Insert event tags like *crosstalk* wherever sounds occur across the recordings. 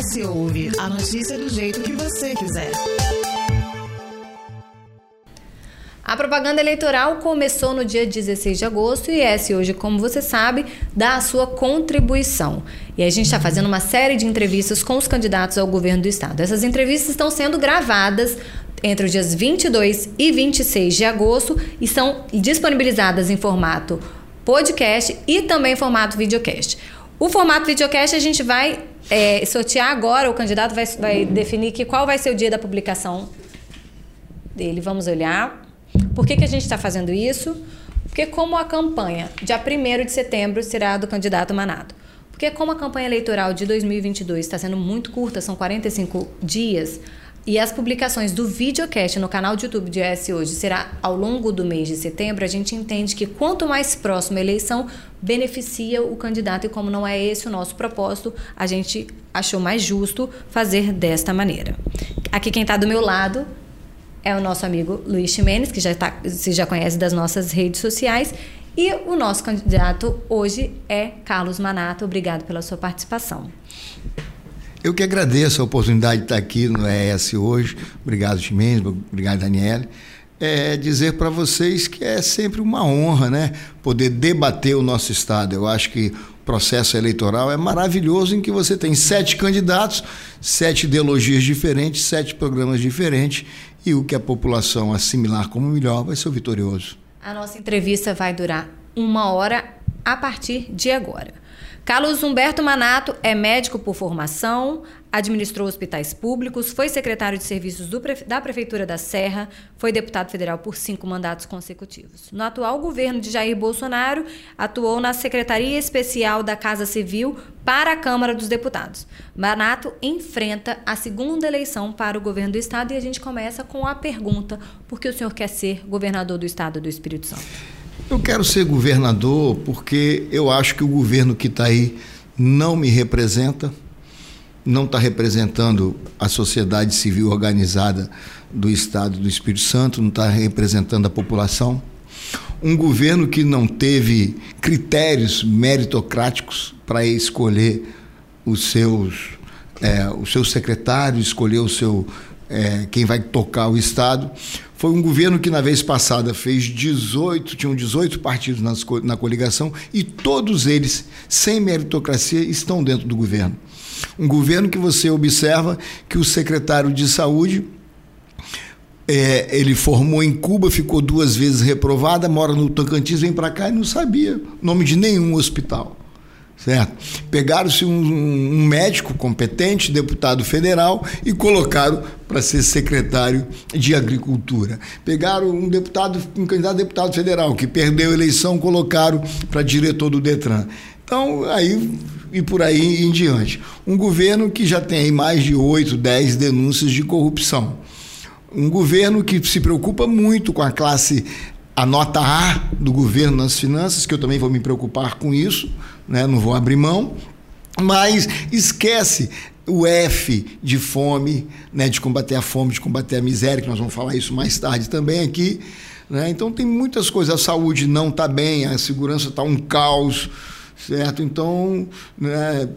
ES Ouve, a notícia do jeito que você quiser. A propaganda eleitoral começou no dia 16 de agosto e esse hoje, como você sabe, dá a sua contribuição. E a gente está fazendo uma série de entrevistas com os candidatos ao governo do estado. Essas entrevistas estão sendo gravadas entre os dias 22 e 26 de agosto e são disponibilizadas em formato podcast e também em formato videocast. O formato videocast a gente vai é, sortear agora, o candidato vai, vai definir que qual vai ser o dia da publicação dele. Vamos olhar. Por que, que a gente está fazendo isso? Porque como a campanha, dia 1 de setembro, será do candidato Manato. Porque como a campanha eleitoral de 2022 está sendo muito curta, são 45 dias, e as publicações do videocast no canal de YouTube de ES Hoje será ao longo do mês de setembro, a gente entende que quanto mais próxima a eleição, beneficia o candidato. E como não é esse o nosso propósito, a gente achou mais justo fazer desta maneira. Aqui quem está do meu lado é o nosso amigo Luiz Ximenes, que já tá, você já conhece das nossas redes sociais. E o nosso candidato hoje é Carlos Manato. Obrigado pela sua participação. Eu que agradeço a oportunidade de estar aqui no ES hoje. Obrigado, Ximenes. Obrigado, Daniele. É dizer para vocês que é sempre uma honra, né? Poder debater o nosso Estado. Eu acho que o processo eleitoral é maravilhoso em que você tem sete candidatos, sete ideologias diferentes, sete programas diferentes e o que a população assimilar como melhor vai ser o vitorioso. A nossa entrevista vai durar uma hora a partir de agora. Carlos Humberto Manato é médico por formação, administrou hospitais públicos, foi secretário de serviços da Prefeitura da Serra, foi deputado federal por cinco mandatos consecutivos. No atual governo de Jair Bolsonaro, atuou na Secretaria Especial da Casa Civil para a Câmara dos Deputados. Manato enfrenta a segunda eleição para o governo do Estado e a gente começa com a pergunta: por que o senhor quer ser governador do Estado do Espírito Santo? Eu quero ser governador porque eu acho que o governo que está aí não me representa, não está representando a sociedade civil organizada do Estado do Espírito Santo, não está representando a população. Um governo que não teve critérios meritocráticos para escolher os seus, é, os seus secretários, escolher o seu, é, quem vai tocar o Estado. Foi um governo que na vez passada fez 18, tinham 18 partidos nas, na coligação e todos eles, sem meritocracia, estão dentro do governo. Um governo que você observa que o secretário de saúde é, ele formou em Cuba, ficou duas vezes reprovada, mora no Tocantins, vem para cá e não sabia nome de nenhum hospital certo? Pegaram-se um, um, médico competente, deputado federal, e colocaram para ser secretário de Agricultura. Pegaram um deputado, um candidato a deputado federal que perdeu a eleição, colocaram para diretor do Detran. Então, aí e por aí em diante. Um governo que já tem mais de 8, 10 denúncias de corrupção. Um governo que se preocupa muito com a classe, a nota A do governo nas finanças, que eu também vou me preocupar com isso, né? não vou abrir mão, mas esquece o F de fome, né? de combater a fome, de combater a miséria, que nós vamos falar isso mais tarde também aqui. Né? Então tem muitas coisas, a saúde não está bem, a segurança está um caos, certo? Então, né?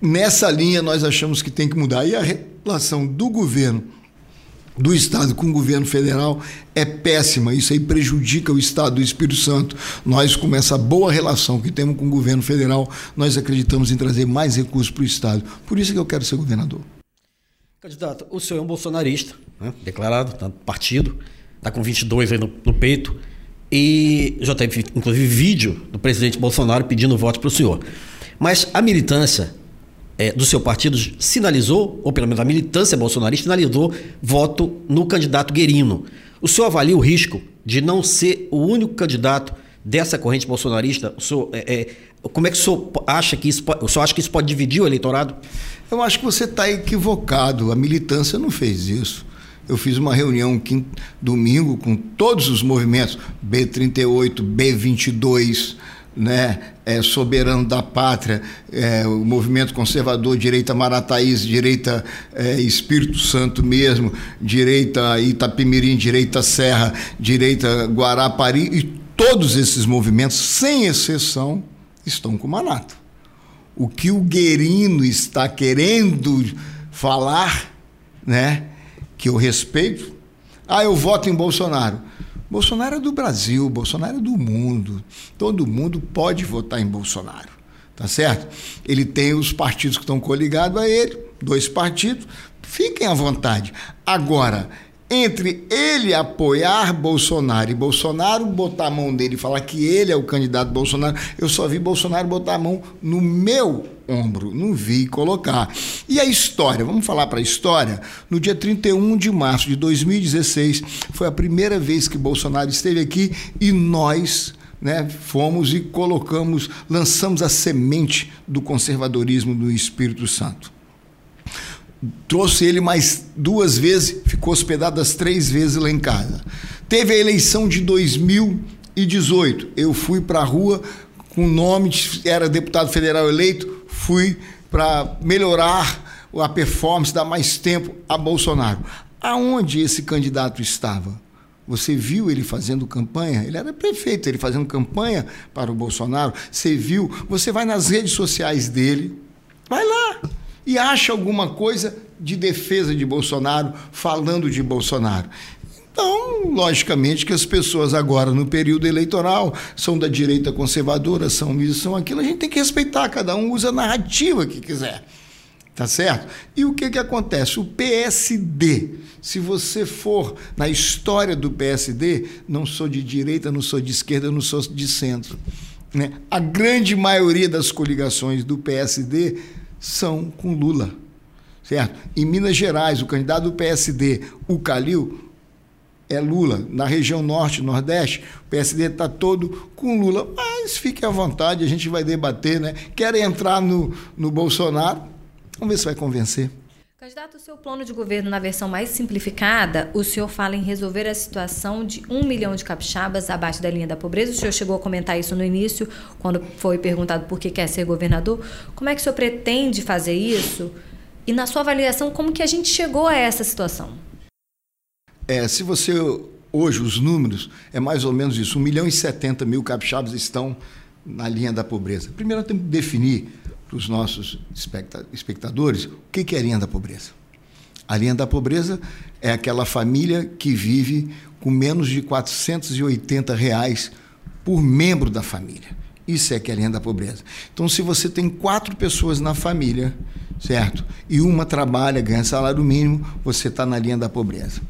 nessa linha nós achamos que tem que mudar. E a relação do governo do Estado com o governo federal é péssima. Isso aí prejudica o Estado do Espírito Santo. Nós, com essa boa relação que temos com o governo federal, nós acreditamos em trazer mais recursos para o Estado. Por isso que eu quero ser governador. Candidato, o senhor é um bolsonarista, né? declarado, tá partido, está com 22 aí no, no peito, e já teve, inclusive, vídeo do presidente Bolsonaro pedindo voto para o senhor. Mas a militância é, do seu partido sinalizou, ou pelo menos a militância bolsonarista sinalizou, voto no candidato Guerino. O senhor avalia o risco de não ser o único candidato dessa corrente bolsonarista? O senhor, é, é, como é que o senhor acha que isso pode, o senhor acha que isso pode dividir o eleitorado? Eu acho que você está equivocado. A militância não fez isso. Eu fiz uma reunião quinto, domingo com todos os movimentos, B38, B22, né, é, soberano da pátria, é, o movimento conservador, direita Marataíz, direita é, Espírito Santo mesmo, direita Itapemirim, direita Serra, direita Guarapari, e todos esses movimentos, sem exceção, estão com Manato. o que o Guerino está querendo falar, né? Que eu respeito. Ah, eu voto em Bolsonaro. Bolsonaro é do Brasil, Bolsonaro é do mundo. Todo mundo pode votar em Bolsonaro, tá certo? Ele tem os partidos que estão coligados a ele, dois partidos, fiquem à vontade. Agora, entre ele apoiar Bolsonaro e Bolsonaro botar a mão dele e falar que ele é o candidato Bolsonaro, eu só vi Bolsonaro botar a mão no meu ombro, não vi colocar. E a história, vamos falar para a história? No dia 31 de março de 2016, foi a primeira vez que Bolsonaro esteve aqui e nós né, fomos e colocamos, lançamos a semente do conservadorismo do Espírito Santo trouxe ele mais duas vezes, ficou hospedado as três vezes lá em casa. Teve a eleição de 2018. Eu fui para a rua com o nome, de, era deputado federal eleito, fui para melhorar a performance, dar mais tempo a Bolsonaro. Aonde esse candidato estava? Você viu ele fazendo campanha? Ele era prefeito, ele fazendo campanha para o Bolsonaro. Você viu? Você vai nas redes sociais dele, vai lá e acha alguma coisa de defesa de Bolsonaro, falando de Bolsonaro. Então, logicamente que as pessoas agora no período eleitoral são da direita conservadora, são isso, são aquilo, a gente tem que respeitar, cada um usa a narrativa que quiser. Tá certo? E o que, que acontece? O PSD, se você for na história do PSD, não sou de direita, não sou de esquerda, não sou de centro. Né? A grande maioria das coligações do PSD são com Lula. Certo? Em Minas Gerais, o candidato do PSD, o Calil, é Lula. Na região norte, nordeste, o PSD está todo com Lula. Mas fique à vontade, a gente vai debater, né? Querem entrar no, no Bolsonaro? Vamos ver se vai convencer. Candidato, o seu plano de governo na versão mais simplificada, o senhor fala em resolver a situação de um milhão de capixabas abaixo da linha da pobreza. O senhor chegou a comentar isso no início, quando foi perguntado por que quer ser governador. Como é que o senhor pretende fazer isso? E na sua avaliação, como que a gente chegou a essa situação? É, se você hoje os números é mais ou menos isso, 1 milhão e 70 mil capixabas estão na linha da pobreza. Primeiro temos que definir para os nossos espectadores o que é a linha da pobreza. A linha da pobreza é aquela família que vive com menos de 480 reais por membro da família. Isso é que é a linha da pobreza. Então, se você tem quatro pessoas na família, certo? E uma trabalha, ganha salário mínimo, você está na linha da pobreza.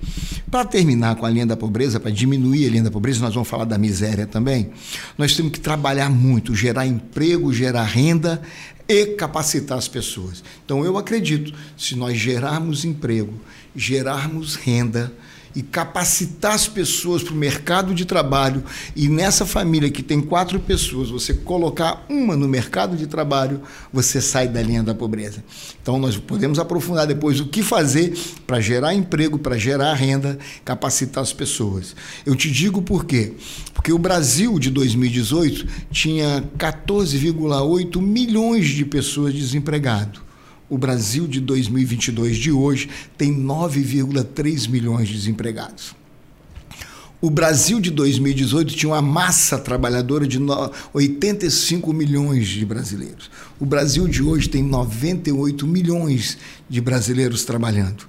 Para terminar com a linha da pobreza, para diminuir a linha da pobreza, nós vamos falar da miséria também. Nós temos que trabalhar muito, gerar emprego, gerar renda, e capacitar as pessoas. Então, eu acredito, se nós gerarmos emprego, gerarmos renda, e capacitar as pessoas para o mercado de trabalho e nessa família que tem quatro pessoas, você colocar uma no mercado de trabalho, você sai da linha da pobreza. Então nós podemos aprofundar depois o que fazer para gerar emprego, para gerar renda, capacitar as pessoas. Eu te digo por quê? Porque o Brasil de 2018 tinha 14,8 milhões de pessoas desempregadas. O Brasil de 2022 de hoje tem 9,3 milhões de desempregados. O Brasil de 2018 tinha uma massa trabalhadora de 85 milhões de brasileiros. O Brasil de hoje tem 98 milhões de brasileiros trabalhando.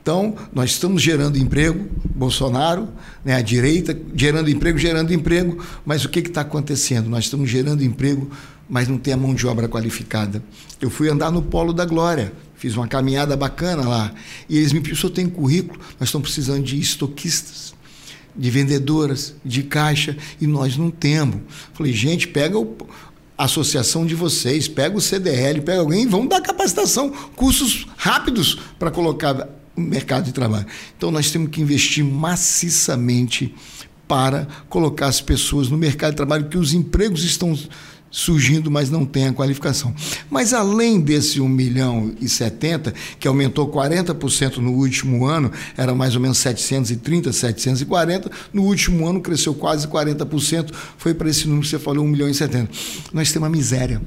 Então, nós estamos gerando emprego, Bolsonaro, né, a direita, gerando emprego, gerando emprego, mas o que está acontecendo? Nós estamos gerando emprego mas não tem a mão de obra qualificada. Eu fui andar no Polo da Glória, fiz uma caminhada bacana lá, e eles me pediram, senhor tem currículo? Nós estamos precisando de estoquistas, de vendedoras, de caixa, e nós não temos. Falei, gente, pega o, a associação de vocês, pega o CDL, pega alguém e vamos dar capacitação, cursos rápidos para colocar no mercado de trabalho. Então nós temos que investir maciçamente para colocar as pessoas no mercado de trabalho, que os empregos estão surgindo, mas não tem a qualificação. Mas além desse 1 milhão e 70, que aumentou 40% no último ano, era mais ou menos 730, 740, no último ano cresceu quase 40%, foi para esse número que você falou, 1 milhão e 70. Nós temos uma miséria.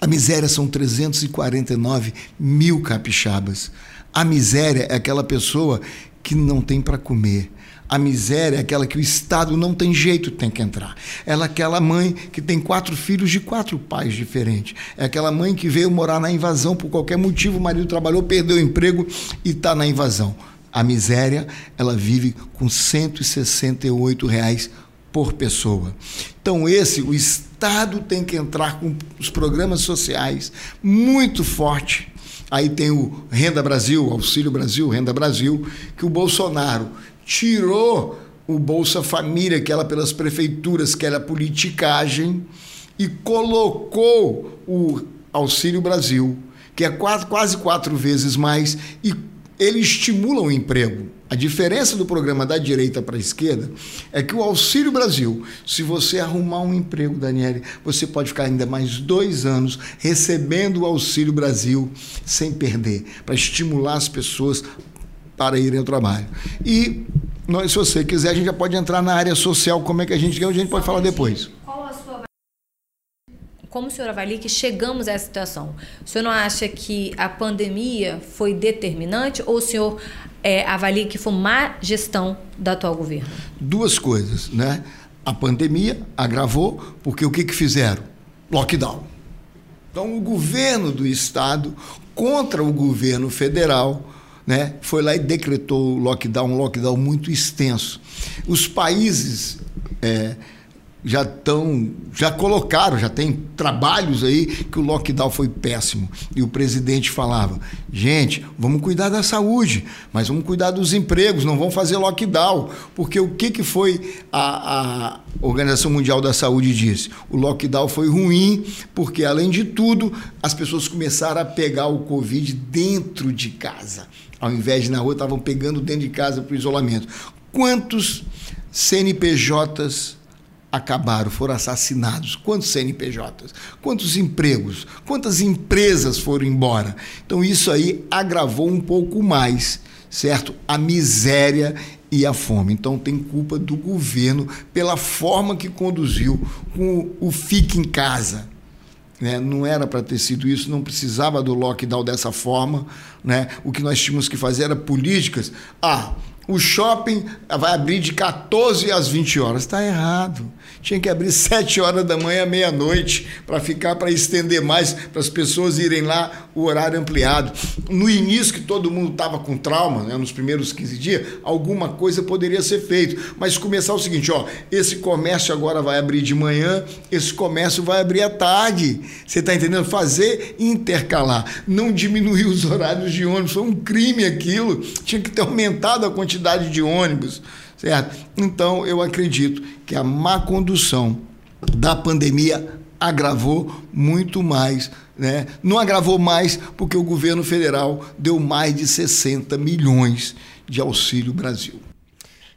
A miséria são 349 mil capixabas. A miséria é aquela pessoa que não tem para comer A miséria é aquela que o Estado não tem jeito, tem que entrar. Ela é aquela mãe que tem quatro filhos de quatro pais diferentes. É aquela mãe que veio morar na invasão por qualquer motivo, o marido trabalhou, perdeu o emprego e está na invasão. A miséria, ela vive com 168 reais por pessoa. Então, esse, o Estado tem que entrar com os programas sociais muito forte. Aí tem o Renda Brasil, Auxílio Brasil, Renda Brasil, que o Bolsonaro tirou o Bolsa Família, que era pelas prefeituras, que era politicagem, e colocou o Auxílio Brasil, que é quase, quatro vezes mais, e ele estimula o emprego. A diferença do programa da direita para a esquerda é que o Auxílio Brasil, se você arrumar um emprego, Daniele, você pode ficar ainda mais dois anos recebendo o Auxílio Brasil sem perder, para estimular as pessoas para irem ao trabalho. E nós, se você quiser, a gente já pode entrar na área social, como é que a gente, a gente pode falar depois. Como o senhor avalia que chegamos a essa situação? O senhor não acha que a pandemia foi determinante ou o senhor é, avalia que foi má gestão do atual governo? Duas coisas, né? A pandemia agravou, porque o que, que fizeram? Lockdown. Então, o governo do estado contra o governo federal né, foi lá e decretou o lockdown, um lockdown muito extenso. Os países é, já estão, já colocaram, já tem trabalhos aí que o lockdown foi péssimo. E o presidente falava: gente, vamos cuidar da saúde, mas vamos cuidar dos empregos, não vamos fazer lockdown. Porque o que, que foi a, a Organização Mundial da Saúde disse? O lockdown foi ruim, porque além de tudo, as pessoas começaram a pegar o Covid dentro de casa. Ao invés de na rua, estavam pegando dentro de casa para o isolamento. Quantos CNPJs acabaram, foram assassinados? Quantos CNPJs? Quantos empregos? Quantas empresas foram embora? Então isso aí agravou um pouco mais, certo? A miséria e a fome. Então tem culpa do governo pela forma que conduziu com o fique em casa. Né? Não era para ter sido isso, não precisava do lockdown dessa forma. Né? O que nós tínhamos que fazer era políticas. Ah, o shopping vai abrir de 14 às 20 horas. Está errado. Tinha que abrir 7 horas da manhã, meia-noite, para ficar, para estender mais, para as pessoas irem lá, o horário ampliado. No início, que todo mundo estava com trauma, né, nos primeiros 15 dias, alguma coisa poderia ser feito. Mas começar o seguinte: ó, esse comércio agora vai abrir de manhã, esse comércio vai abrir à tarde. Você está entendendo? Fazer intercalar. Não diminuir os horários de ônibus. Foi um crime aquilo. Tinha que ter aumentado a quantidade de ônibus certo? Então, eu acredito que a má condução da pandemia agravou muito mais. Né? Não agravou mais porque o governo federal deu mais de 60 milhões de Auxílio Brasil.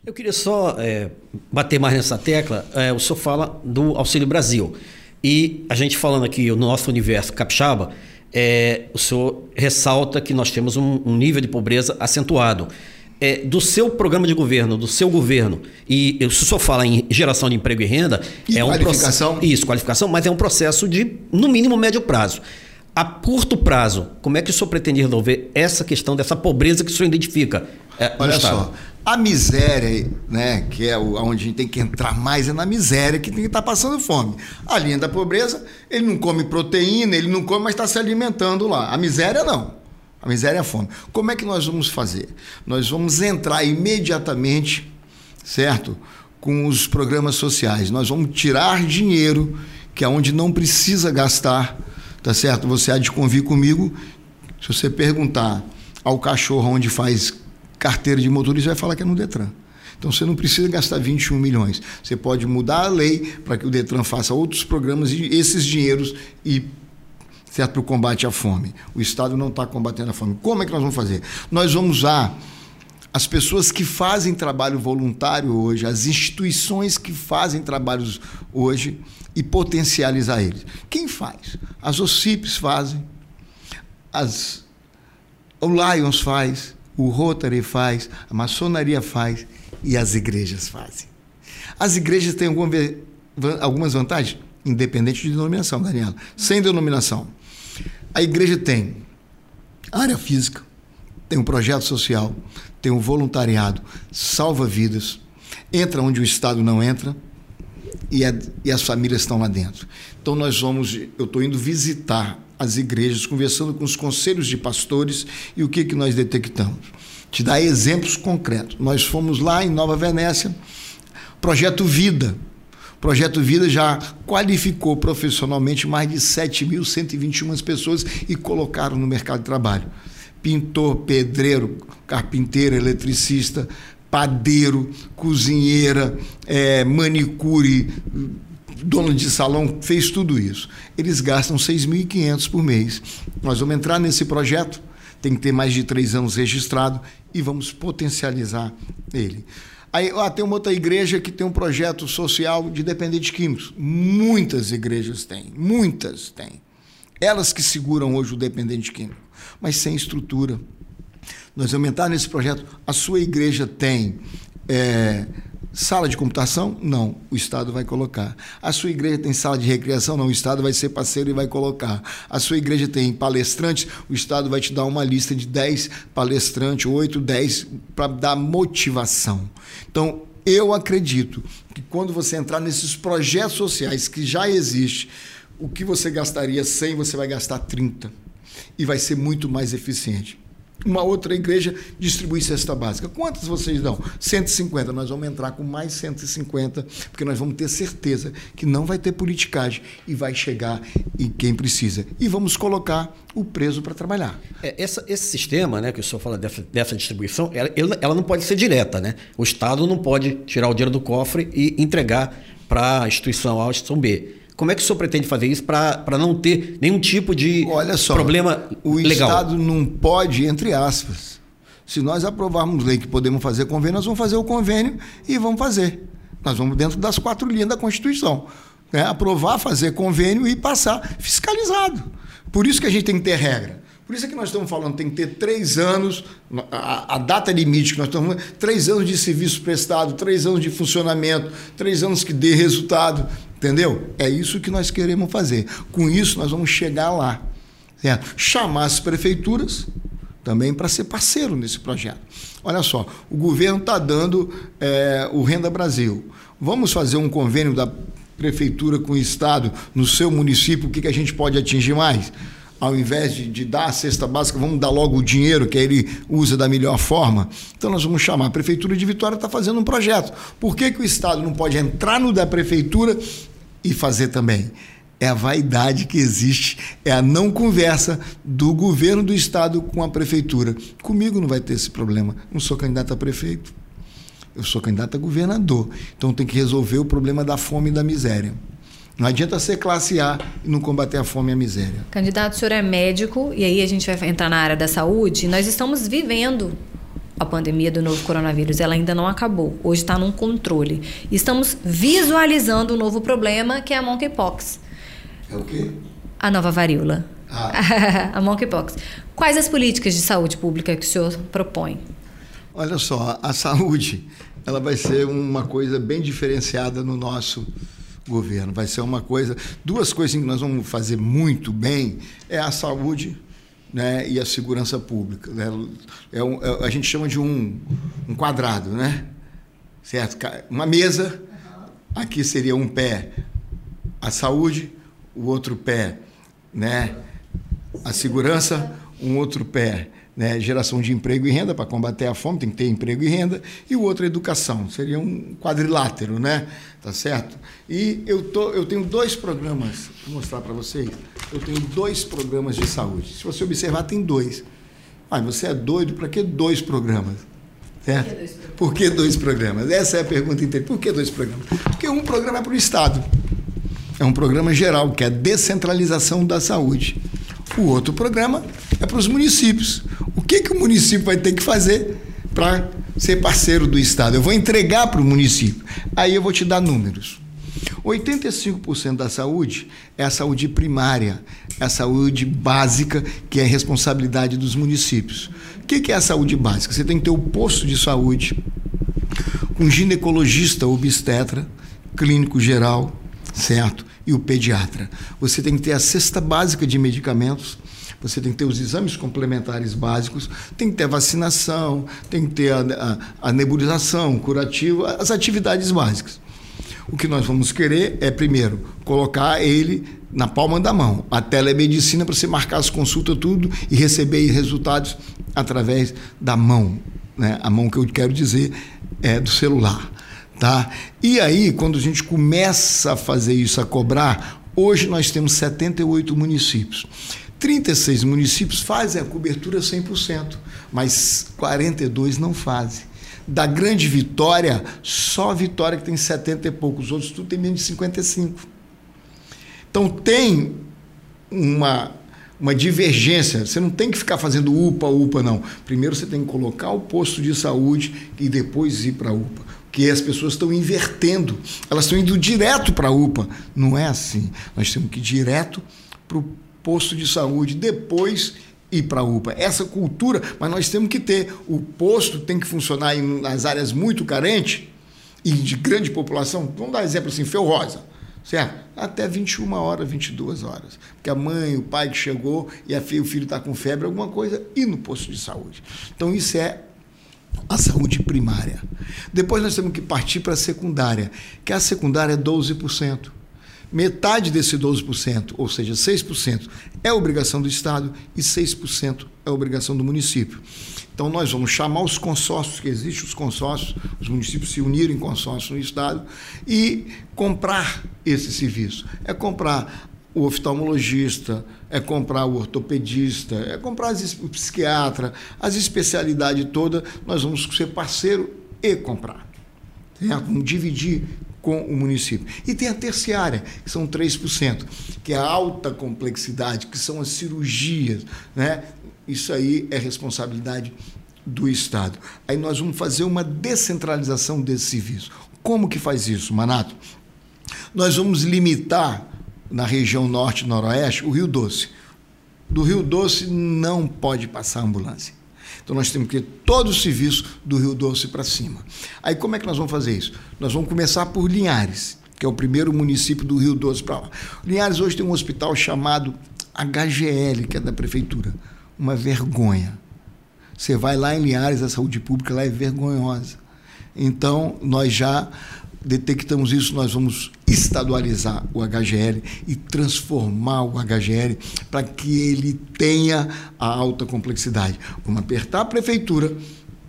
Eu queria só é, bater mais nessa tecla. É, o senhor fala do Auxílio Brasil. E a gente falando aqui no nosso universo capixaba, é, o senhor ressalta que nós temos um, um nível de pobreza acentuado é, do seu programa de governo, do seu governo, e eu só fala em geração de emprego e renda, e é um qualificação. processo. Isso, qualificação, mas é um processo de, no mínimo, médio prazo. A curto prazo, como é que o senhor pretende resolver essa questão dessa pobreza que o senhor identifica? É, Olha só, a miséria, né, que é o, onde a gente tem que entrar mais, é na miséria que tem que estar tá passando fome. A linha da pobreza, ele não come proteína, ele não come, mas está se alimentando lá. A miséria não. A miséria é a fome. Como é que nós vamos fazer? Nós vamos entrar imediatamente, certo? Com os programas sociais. Nós vamos tirar dinheiro, que é onde não precisa gastar, tá certo? Você há de convir comigo. Se você perguntar ao cachorro onde faz carteira de motorista, vai falar que é no Detran. Então você não precisa gastar 21 milhões. Você pode mudar a lei para que o Detran faça outros programas e esses dinheiros e certo, para o combate à fome. O Estado não está combatendo a fome. Como é que nós vamos fazer? Nós vamos usar as pessoas que fazem trabalho voluntário hoje, as instituições que fazem trabalhos hoje e potencializar eles. Quem faz? As OCIPs fazem, as, o Lions faz, o Rotary faz, a maçonaria faz e as igrejas fazem. As igrejas têm algumas vantagens, independente de denominação, Daniela. Sem denominação. A igreja tem área física, tem um projeto social, tem um voluntariado, salva vidas, entra onde o Estado não entra e, a, e as famílias estão lá dentro. Então nós vamos, eu estou indo visitar as igrejas, conversando com os conselhos de pastores e o que, que nós detectamos. Te dar exemplos concretos. Nós fomos lá em Nova Venécia, Projeto Vida. Projeto Vida já qualificou profissionalmente mais de 7.121 pessoas e colocaram no mercado de trabalho. Pintor, pedreiro, carpinteiro, eletricista, padeiro, cozinheira, é, manicure, dono de salão, fez tudo isso. Eles gastam 6.500 por mês. Nós vamos entrar nesse projeto, tem que ter mais de três anos registrado e vamos potencializar ele. Aí ó, tem uma outra igreja que tem um projeto social de dependentes químicos. Muitas igrejas têm, muitas têm. Elas que seguram hoje o dependente químico, mas sem estrutura, nós vamos entrar nesse projeto. A sua igreja tem é, sala de computação? Não, o Estado vai colocar. A sua igreja tem sala de recreação? Não, o Estado vai ser parceiro e vai colocar. A sua igreja tem palestrantes? O Estado vai te dar uma lista de 10 palestrantes, 8, 10, para dar motivação. Então, eu acredito que quando você entrar nesses projetos sociais que já existem, o que você gastaria 100, você vai gastar 30. E vai ser muito mais eficiente uma outra igreja distribui cesta básica. Quantas vocês dão? 150. Nós vamos entrar com mais 150, porque nós vamos ter certeza que não vai ter politicagem e vai chegar em quem precisa. E vamos colocar o preso para trabalhar. É, essa, esse sistema, né, que o senhor fala dessa, dessa distribuição, ela, ela não pode ser direta, né? O Estado não pode tirar o dinheiro do cofre e entregar para a instituição A ou instituição B. Como é que o senhor pretende fazer isso para não ter nenhum tipo de Olha só, problema o legal? O Estado não pode, entre aspas. Se nós aprovarmos lei que podemos fazer convênio, nós vamos fazer o convênio e vamos fazer. Nós vamos dentro das quatro linhas da Constituição. Né? Aprovar, fazer convênio e passar fiscalizado. Por isso que a gente tem que ter regra. Por isso é que nós estamos falando, tem que ter três anos, a, a, data limite que nós estamos três anos de serviço prestado, três anos de funcionamento, três anos que dê resultado. Entendeu? É isso que nós queremos fazer. Com isso, nós vamos chegar lá. Certo? Chamar as prefeituras também para ser parceiro nesse projeto. Olha só, o governo está dando é, o Renda Brasil. Vamos fazer um convênio da prefeitura com o Estado no seu município, o que, que a gente pode atingir mais? Ao invés de, de, dar a cesta básica, vamos dar logo o dinheiro que ele usa da melhor forma. Então nós vamos chamar. A Prefeitura de Vitória está fazendo um projeto. Por que, que o Estado não pode entrar no da Prefeitura e fazer também? É a vaidade que existe, é a não conversa do governo do Estado com a Prefeitura. Comigo não vai ter esse problema. Não sou candidato a prefeito. Eu sou candidato a governador. Então tem que resolver o problema da fome e da miséria. Não adianta ser classe A e não combater a fome e a miséria. Candidato, o senhor é médico e aí a gente vai entrar na área da saúde. Nós estamos vivendo a pandemia do novo coronavírus. Ela ainda não acabou. Hoje está num controle. Estamos visualizando um novo problema que é a monkeypox. É o quê? A nova varíola. Ah. *laughs* a monkeypox. Quais as políticas de saúde pública que o senhor propõe? Olha só, a saúde ela vai ser uma coisa bem diferenciada no nosso governo. Vai ser uma coisa. Duas coisas que nós vamos fazer muito bem é a saúde né, e a segurança pública. Né? É um, é, a gente chama de um, um quadrado, né? Certo? Uma mesa, aqui seria um pé a saúde, o outro pé, né? A segurança, um outro pé né, geração de emprego e renda para combater a fome, tem que ter emprego e renda, e o outro educação, seria um quadrilátero, né? Tá certo? E eu, tô, eu tenho dois programas, vou mostrar para vocês. Eu tenho dois programas de saúde. Se você observar, tem dois. Ah, você é doido, para que dois programas? Certo? Por que dois programas? Essa é a pergunta inteira. Por que dois programas? Porque um programa é para o Estado. É um programa geral, que é a descentralização da saúde. O outro programa é para os municípios. O que, que o município vai ter que fazer para ser parceiro do Estado? Eu vou entregar para o município. Aí eu vou te dar números. 85% da saúde é a saúde primária, é a saúde básica, que é responsabilidade dos municípios. O que é a saúde básica? Você tem que ter o posto de saúde, um ginecologista obstetra, clínico geral, certo? E o pediatra. Você tem que ter a cesta básica de medicamentos, você tem que ter os exames complementares básicos, tem que ter a vacinação, tem que ter a, a, a nebulização, curativo, as atividades básicas. O que nós vamos querer é, primeiro, colocar ele na palma da mão. A telemedicina para você marcar as consultas, tudo, e receber resultados através da mão. Né? A mão que eu quero dizer é do celular. Tá? E aí, quando a gente começa a fazer isso, a cobrar, hoje nós temos 78 municípios. 36 municípios fazem a cobertura 100%, mas 42 não fazem. Da grande Vitória, só a Vitória que tem 70 e poucos, os outros tudo tem menos de 55. Então tem uma, uma divergência. Você não tem que ficar fazendo UPA, UPA, não. Primeiro você tem que colocar o posto de saúde e depois ir para a UPA. Porque as pessoas estão invertendo, elas estão indo direto para a UPA. Não é assim. Nós temos que ir direto para o posto de saúde, depois ir para a UPA. Essa cultura, mas nós temos que ter. O posto tem que funcionar em, nas áreas muito carentes e de grande população. Vamos dar exemplo assim, Feu Rosa, certo? Até 21 horas, 22 horas. Porque a mãe, o pai que chegou e a filha, o filho está com febre, alguma coisa, e no posto de saúde. Então isso é a saúde primária. Depois nós temos que partir para a secundária, que a secundária é 12%. Metade desse 12%, ou seja, 6%, é obrigação do Estado e 6% é obrigação do município. Então, nós vamos chamar os consórcios, que existem os consórcios, os municípios se unirem em consórcio no Estado e comprar esse serviço. É comprar o oftalmologista, é comprar o ortopedista, é comprar o psiquiatra, as especialidades todas, nós vamos ser parceiro e comprar. Certo? Vamos dividir com o município. E tem a terciária, que são 3%, que é a alta complexidade, que são as cirurgias. Né? Isso aí é responsabilidade do Estado. Aí nós vamos fazer uma descentralização desse serviço. Como que faz isso, Manato? Nós vamos limitar na região norte noroeste o Rio Doce. Do Rio Doce não pode passar ambulância. Então nós temos que ter todo o serviço do Rio Doce para cima. Aí como é que nós vamos fazer isso? Nós vamos começar por Linhares, que é o primeiro município do Rio Doce para lá. Linhares hoje tem um hospital chamado HGL, que é da prefeitura. Uma vergonha. Você vai lá em Linhares, a saúde pública lá é vergonhosa. Então, nós já detectamos isso, nós vamos estadualizar o HGL e transformar o HGL para que ele tenha a alta complexidade. Vamos apertar a prefeitura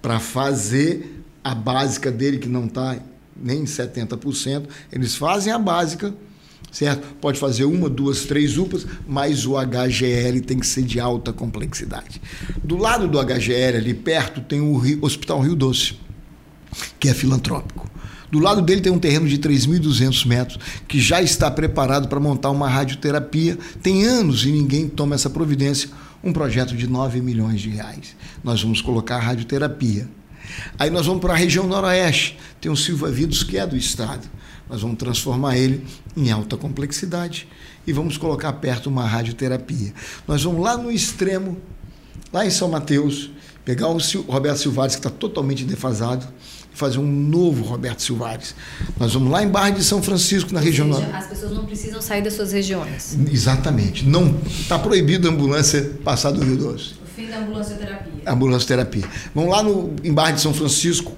para fazer a básica dele, que não está nem 70%, eles fazem a básica, certo? Pode fazer uma, duas, três UPAs, mas o HGL tem que ser de alta complexidade. Do lado do HGL, ali perto, tem o Hospital Rio Doce, que é filantrópico. Do lado dele tem um terreno de 3.200 metros que já está preparado para montar uma radioterapia. Tem anos e ninguém toma essa providência. Um projeto de 9 milhões de reais. Nós vamos colocar a radioterapia. Aí nós vamos para a região noroeste. Tem o Silva Vidos, que é do estado. Nós vamos transformar ele em alta complexidade e vamos colocar perto uma radioterapia. Nós vamos lá no extremo, lá em São Mateus, pegar o Roberto Silvares, que está totalmente defasado, fazer um novo Roberto Silvares. Nós vamos lá em Barra de São Francisco, na região. Seja, as pessoas não precisam sair das suas regiões. Exatamente. Não está proibido a ambulância passar do Rio Doce. O fim da ambulância terapia. Ambulância terapia. Vamos lá no, em Barra de São Francisco,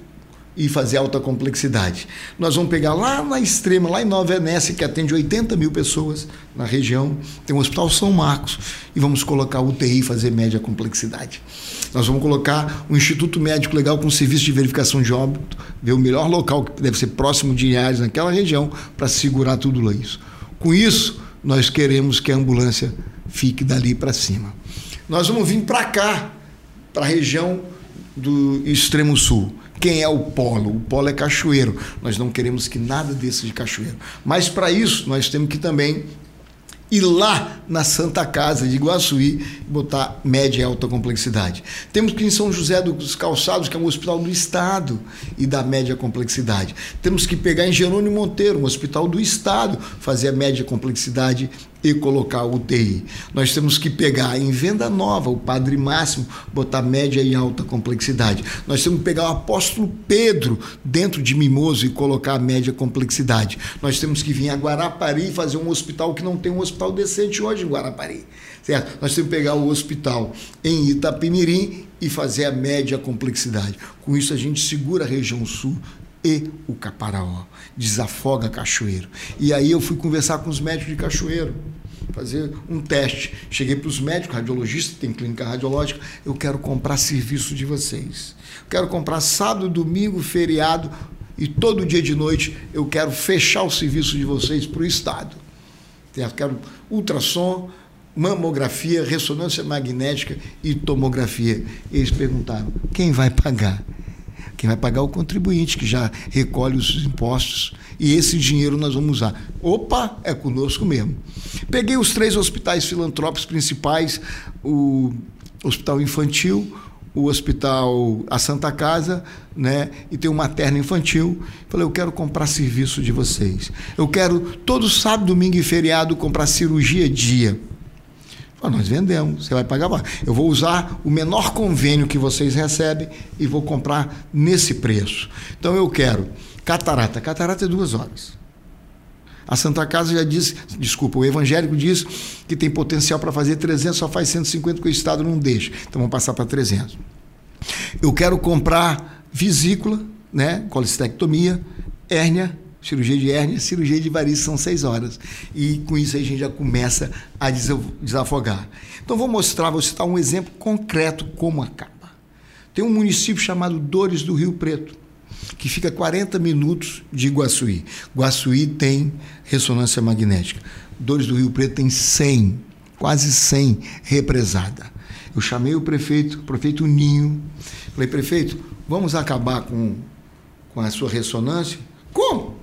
e fazer alta complexidade. Nós vamos pegar lá na extrema, lá em Nova Venécia, que atende 80 mil pessoas na região, tem o Hospital São Marcos, e vamos colocar UTI fazer média complexidade. Nós vamos colocar o Instituto Médico Legal com serviço de verificação de óbito, ver o melhor local que deve ser próximo de Inhares, naquela região, para segurar tudo isso. Com isso, nós queremos que a ambulância fique dali para cima. Nós vamos vir para cá, para a região do extremo sul. Quem é o polo? O polo é cachoeiro. Nós não queremos que nada desça de cachoeiro. Mas para isso, nós temos que também ir lá na Santa Casa de Iguaçuí botar média e alta complexidade. Temos que ir em São José dos Calçados, que é um hospital do Estado e da média complexidade. Temos que pegar em Jerônimo Monteiro, um hospital do Estado, fazer a média complexidade e colocar UTI. Nós temos que pegar em venda nova o Padre Máximo, botar média e alta complexidade. Nós temos que pegar o apóstolo Pedro dentro de Mimoso e colocar a média complexidade. Nós temos que vir a Guarapari e fazer um hospital que não tem um hospital decente hoje em Guarapari. Certo? Nós temos que pegar o hospital em Itapemirim e fazer a média complexidade. Com isso a gente segura a região sul e o Caparaó. Desafoga Cachoeiro. E aí eu fui conversar com os médicos de Cachoeiro, fazer um teste. Cheguei para os médicos, radiologistas, tem clínica radiológica, eu quero comprar serviço de vocês. Quero comprar sábado, domingo, feriado e todo dia de noite eu quero fechar o serviço de vocês para o Estado. Eu quero ultrassom, mamografia, ressonância magnética e tomografia. Eles perguntaram: quem vai pagar? Quem vai pagar é o contribuinte, que já recolhe os impostos. E esse dinheiro nós vamos usar. Opa, é conosco mesmo. Peguei os três hospitais filantrópicos principais: o Hospital Infantil, o Hospital A Santa Casa, né? E tem o Materno Infantil. Falei, eu quero comprar serviço de vocês. Eu quero todo sábado, domingo e feriado comprar cirurgia dia. Nós vendemos, você vai pagar mais. Eu vou usar o menor convênio que vocês recebem e vou comprar nesse preço. Então eu quero catarata. Catarata é duas horas. A Santa Casa já disse, desculpa, o evangélico diz que tem potencial para fazer 300, só faz 150 que o Estado não deixa. Então vamos passar para 300. Eu quero comprar vesícula, né, colestectomia, hérnia cirurgia de hérnia, cirurgia de variz são seis horas. E com isso a gente já começa a desafogar. Então vou mostrar, vou citar um exemplo concreto como acaba. Tem um município chamado Dores do Rio Preto, que fica 40 minutos de Iguaçuí. Iguaçuí tem ressonância magnética. Dores do Rio Preto tem 100, quase 100 represada. Eu chamei o prefeito, o prefeito Ninho, falei, prefeito, vamos acabar com, com a sua ressonância? Como?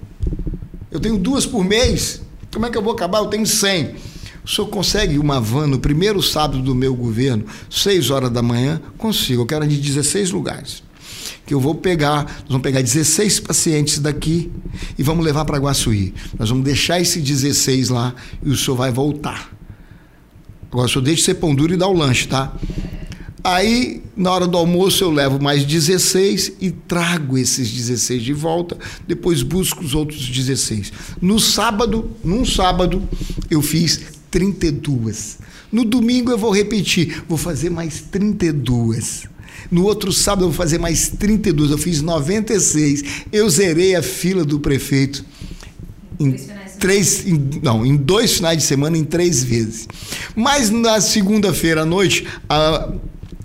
Eu tenho duas por mês. Como é que eu vou acabar? Eu tenho 100. O senhor consegue uma van no primeiro sábado do meu governo, 6 horas da manhã? Consigo. Eu quero de 16 lugares. Que eu vou pegar, nós vamos pegar 16 pacientes daqui e vamos levar para Guaçuí. Nós vamos deixar esses 16 lá e o senhor vai voltar. Agora, o senhor deixa ser pão duro e dá o lanche, tá? Aí, na hora do almoço, eu levo mais 16 e trago esses 16 de volta. Depois busco os outros 16. No sábado, num sábado, eu fiz 32. No domingo eu vou repetir, vou fazer mais 32. No outro sábado eu vou fazer mais 32. Eu fiz 96. Eu zerei a fila do prefeito em três, em, não, em dois finais de semana, em três vezes. Mas na segunda-feira à noite, a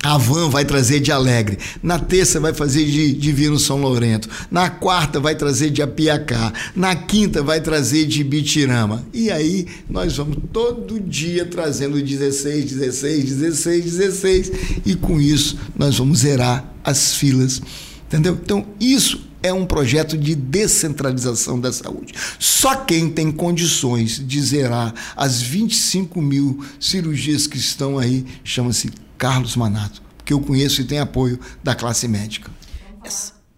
a van vai trazer de Alegre. Na terça vai fazer de Divino São Lourenço. Na quarta vai trazer de Apiacá. Na quinta vai trazer de Bitirama. E aí nós vamos todo dia trazendo 16, 16, 16, 16. E com isso nós vamos zerar as filas. Entendeu? Então isso é um projeto de descentralização da saúde. Só quem tem condições de zerar as 25 mil cirurgias que estão aí chama-se Carlos Manato, que eu conheço e tem apoio da classe médica.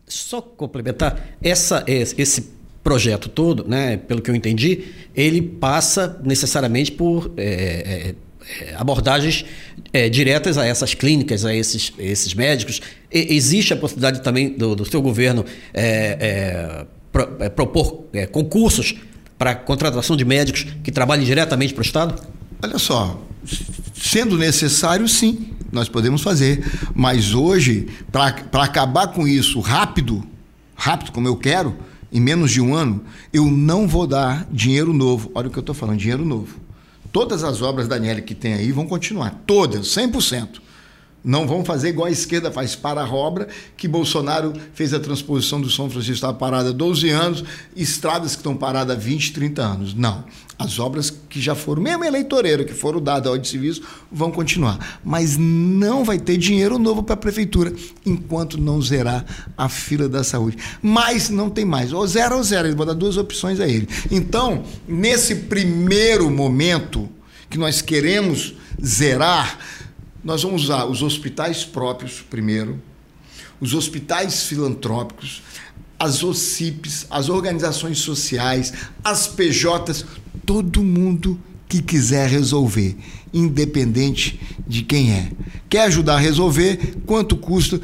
Só complementar, essa, esse projeto todo, né, pelo que eu entendi, ele passa necessariamente por é, é, abordagens é, diretas a essas clínicas, a esses, esses médicos. E, existe a possibilidade também do, do seu governo é, é, pro, é, propor concursos para contratação de médicos que trabalhem diretamente para o Estado? Olha só, sendo necessário, sim, nós podemos fazer. Mas hoje, para acabar com isso rápido, rápido como eu quero, em menos de um ano, eu não vou dar dinheiro novo. Olha o que eu estou falando, dinheiro novo. Todas as obras da Nelly que tem aí vão continuar, todas, 100%. Não vão fazer igual a esquerda faz para a obra, que Bolsonaro fez a transposição do São Francisco, estava parada há 12 anos, estradas que estão paradas há 20, 30 anos. Não. As obras que já foram, mesmo eleitoreiro, que foram dadas ao de serviço, vão continuar. Mas não vai ter dinheiro novo para a prefeitura, enquanto não zerar a fila da saúde. Mas não tem mais. Ou zero ou zero. Ele vai dar duas opções a ele. Então, nesse primeiro momento que nós queremos zerar nós vamos usar os hospitais próprios primeiro, os hospitais filantrópicos, as OCIPs, as organizações sociais, as PJs, todo mundo que quiser resolver, independente de quem é. Quer ajudar a resolver? Quanto custa?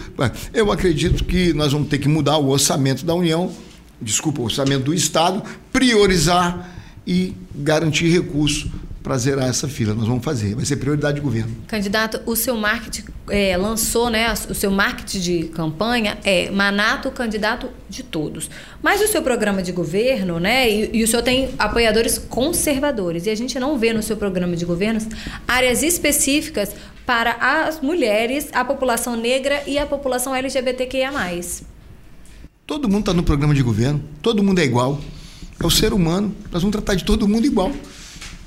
Eu acredito que nós vamos ter que mudar o orçamento da União, desculpa, o orçamento do Estado, priorizar e garantir recursos para zerar essa fila. Nós vamos fazer, vai ser prioridade de governo. Candidato, o seu marketing é, lançou, né? O seu marketing de campanha é Manato, candidato de todos. Mas o seu programa de governo, né? E, e, o senhor tem apoiadores conservadores. E a gente não vê no seu programa de governo áreas específicas para as mulheres, a população negra e a população LGBTQIA. Todo mundo está no programa de governo, todo mundo é igual. É o ser humano, nós vamos tratar de todo mundo igual.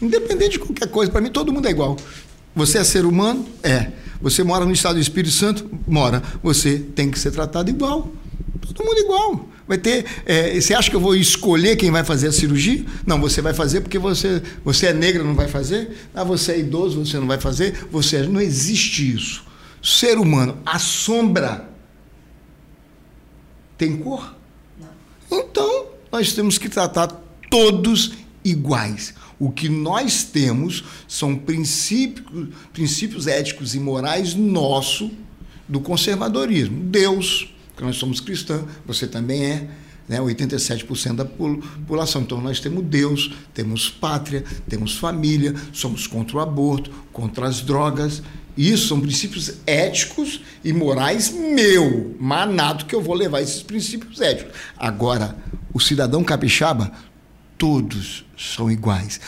Independente de qualquer coisa, para mim todo mundo é igual. Você é ser humano? É. Você mora no estado do Espírito Santo? Mora. Você tem que ser tratado igual. Todo mundo igual. Vai ter. É, você acha que eu vou escolher quem vai fazer a cirurgia? Não, você vai fazer porque você, você é negra, não vai fazer. Ah, você é idoso, você não vai fazer. Você é, não existe isso. Ser humano, a sombra tem cor? Não. Então, nós temos que tratar todos iguais. O que nós temos são princípios, princípios éticos e morais nosso do conservadorismo. Deus, que nós somos cristãos, você também é, né? 87% da população. Então nós temos Deus, temos pátria, temos família, somos contra o aborto, contra as drogas. Isso são princípios éticos e morais meu, manado que eu vou levar esses princípios éticos. Agora, o cidadão capixaba todos são iguais.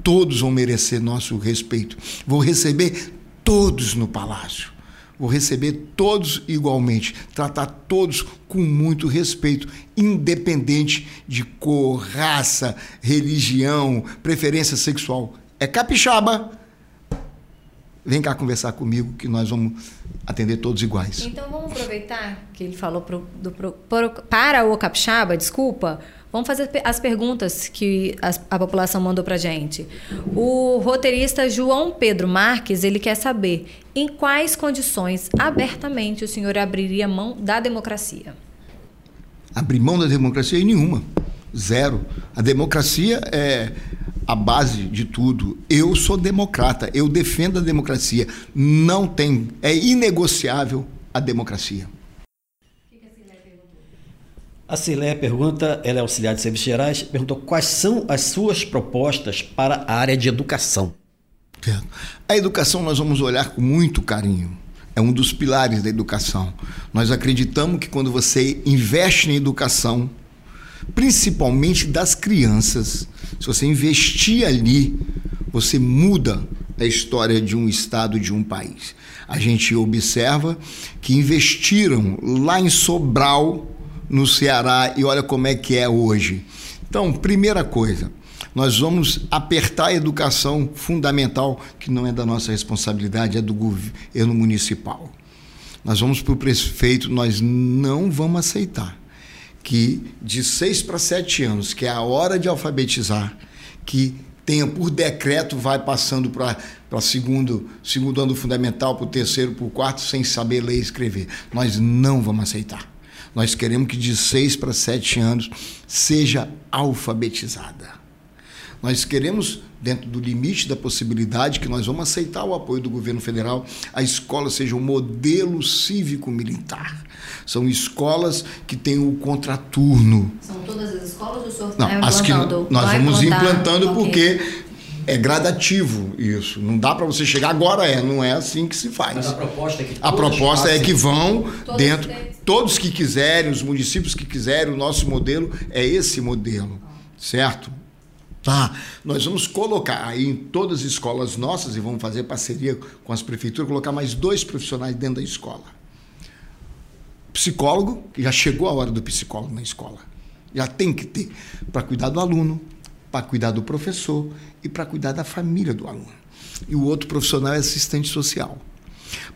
Todos vão merecer nosso respeito. Vou receber todos no palácio. Vou receber todos igualmente, tratar todos com muito respeito, independente de cor, raça, religião, preferência sexual. É capixaba. Vem cá conversar comigo que nós vamos atender todos iguais. Então vamos aproveitar que ele falou pro, do, pro, para o capixaba, desculpa Vamos fazer as perguntas que a, população mandou para gente. O roteirista João Pedro Marques ele quer saber em quais condições abertamente o senhor abriria mão da democracia. Abrir mão da democracia em nenhuma, zero. A democracia é a base de tudo. Eu sou democrata, eu defendo a democracia. Não tem, é inegociável a democracia. A Cilé pergunta, ela é auxiliar de serviços gerais, perguntou quais são as suas propostas para a área de educação. A educação nós vamos olhar com muito carinho. É um dos pilares da educação. Nós acreditamos que quando você investe em educação, principalmente das crianças, se você investir ali, você muda a história de um estado, de um país. A gente observa que investiram lá em Sobral no Ceará e olha como é que é hoje. Então, primeira coisa, nós vamos apertar a educação fundamental, que não é da nossa responsabilidade, é do governo municipal. Nós vamos para o prefeito, nós não vamos aceitar que de seis para sete anos, que é a hora de alfabetizar, que tenha por decreto, vai passando para segundo, segundo ano fundamental, para o terceiro, para o quarto, sem saber ler e escrever. Nós não vamos aceitar. Nós queremos que de 6 para 7 anos seja alfabetizada. Nós queremos, dentro do limite da possibilidade, que nós vamos aceitar o apoio do governo federal, a escola seja um modelo cívico-militar. São escolas que têm o contraturno. São todas as escolas ou só Não, as que nós vamos implantando okay. porque é gradativo isso. Não dá para você chegar agora é, não é assim que se faz. Mas a proposta é que a proposta é que vão todos dentro todos que quiserem, os municípios que quiserem, o nosso modelo é esse modelo, certo? Tá, nós vamos colocar aí em todas as escolas nossas e vamos fazer parceria com as prefeituras, colocar mais dois profissionais dentro da escola. Psicólogo, que já chegou a hora do psicólogo na escola. Já tem que ter para cuidar do aluno, para cuidar do professor e para cuidar da família do aluno. E o outro profissional é assistente social.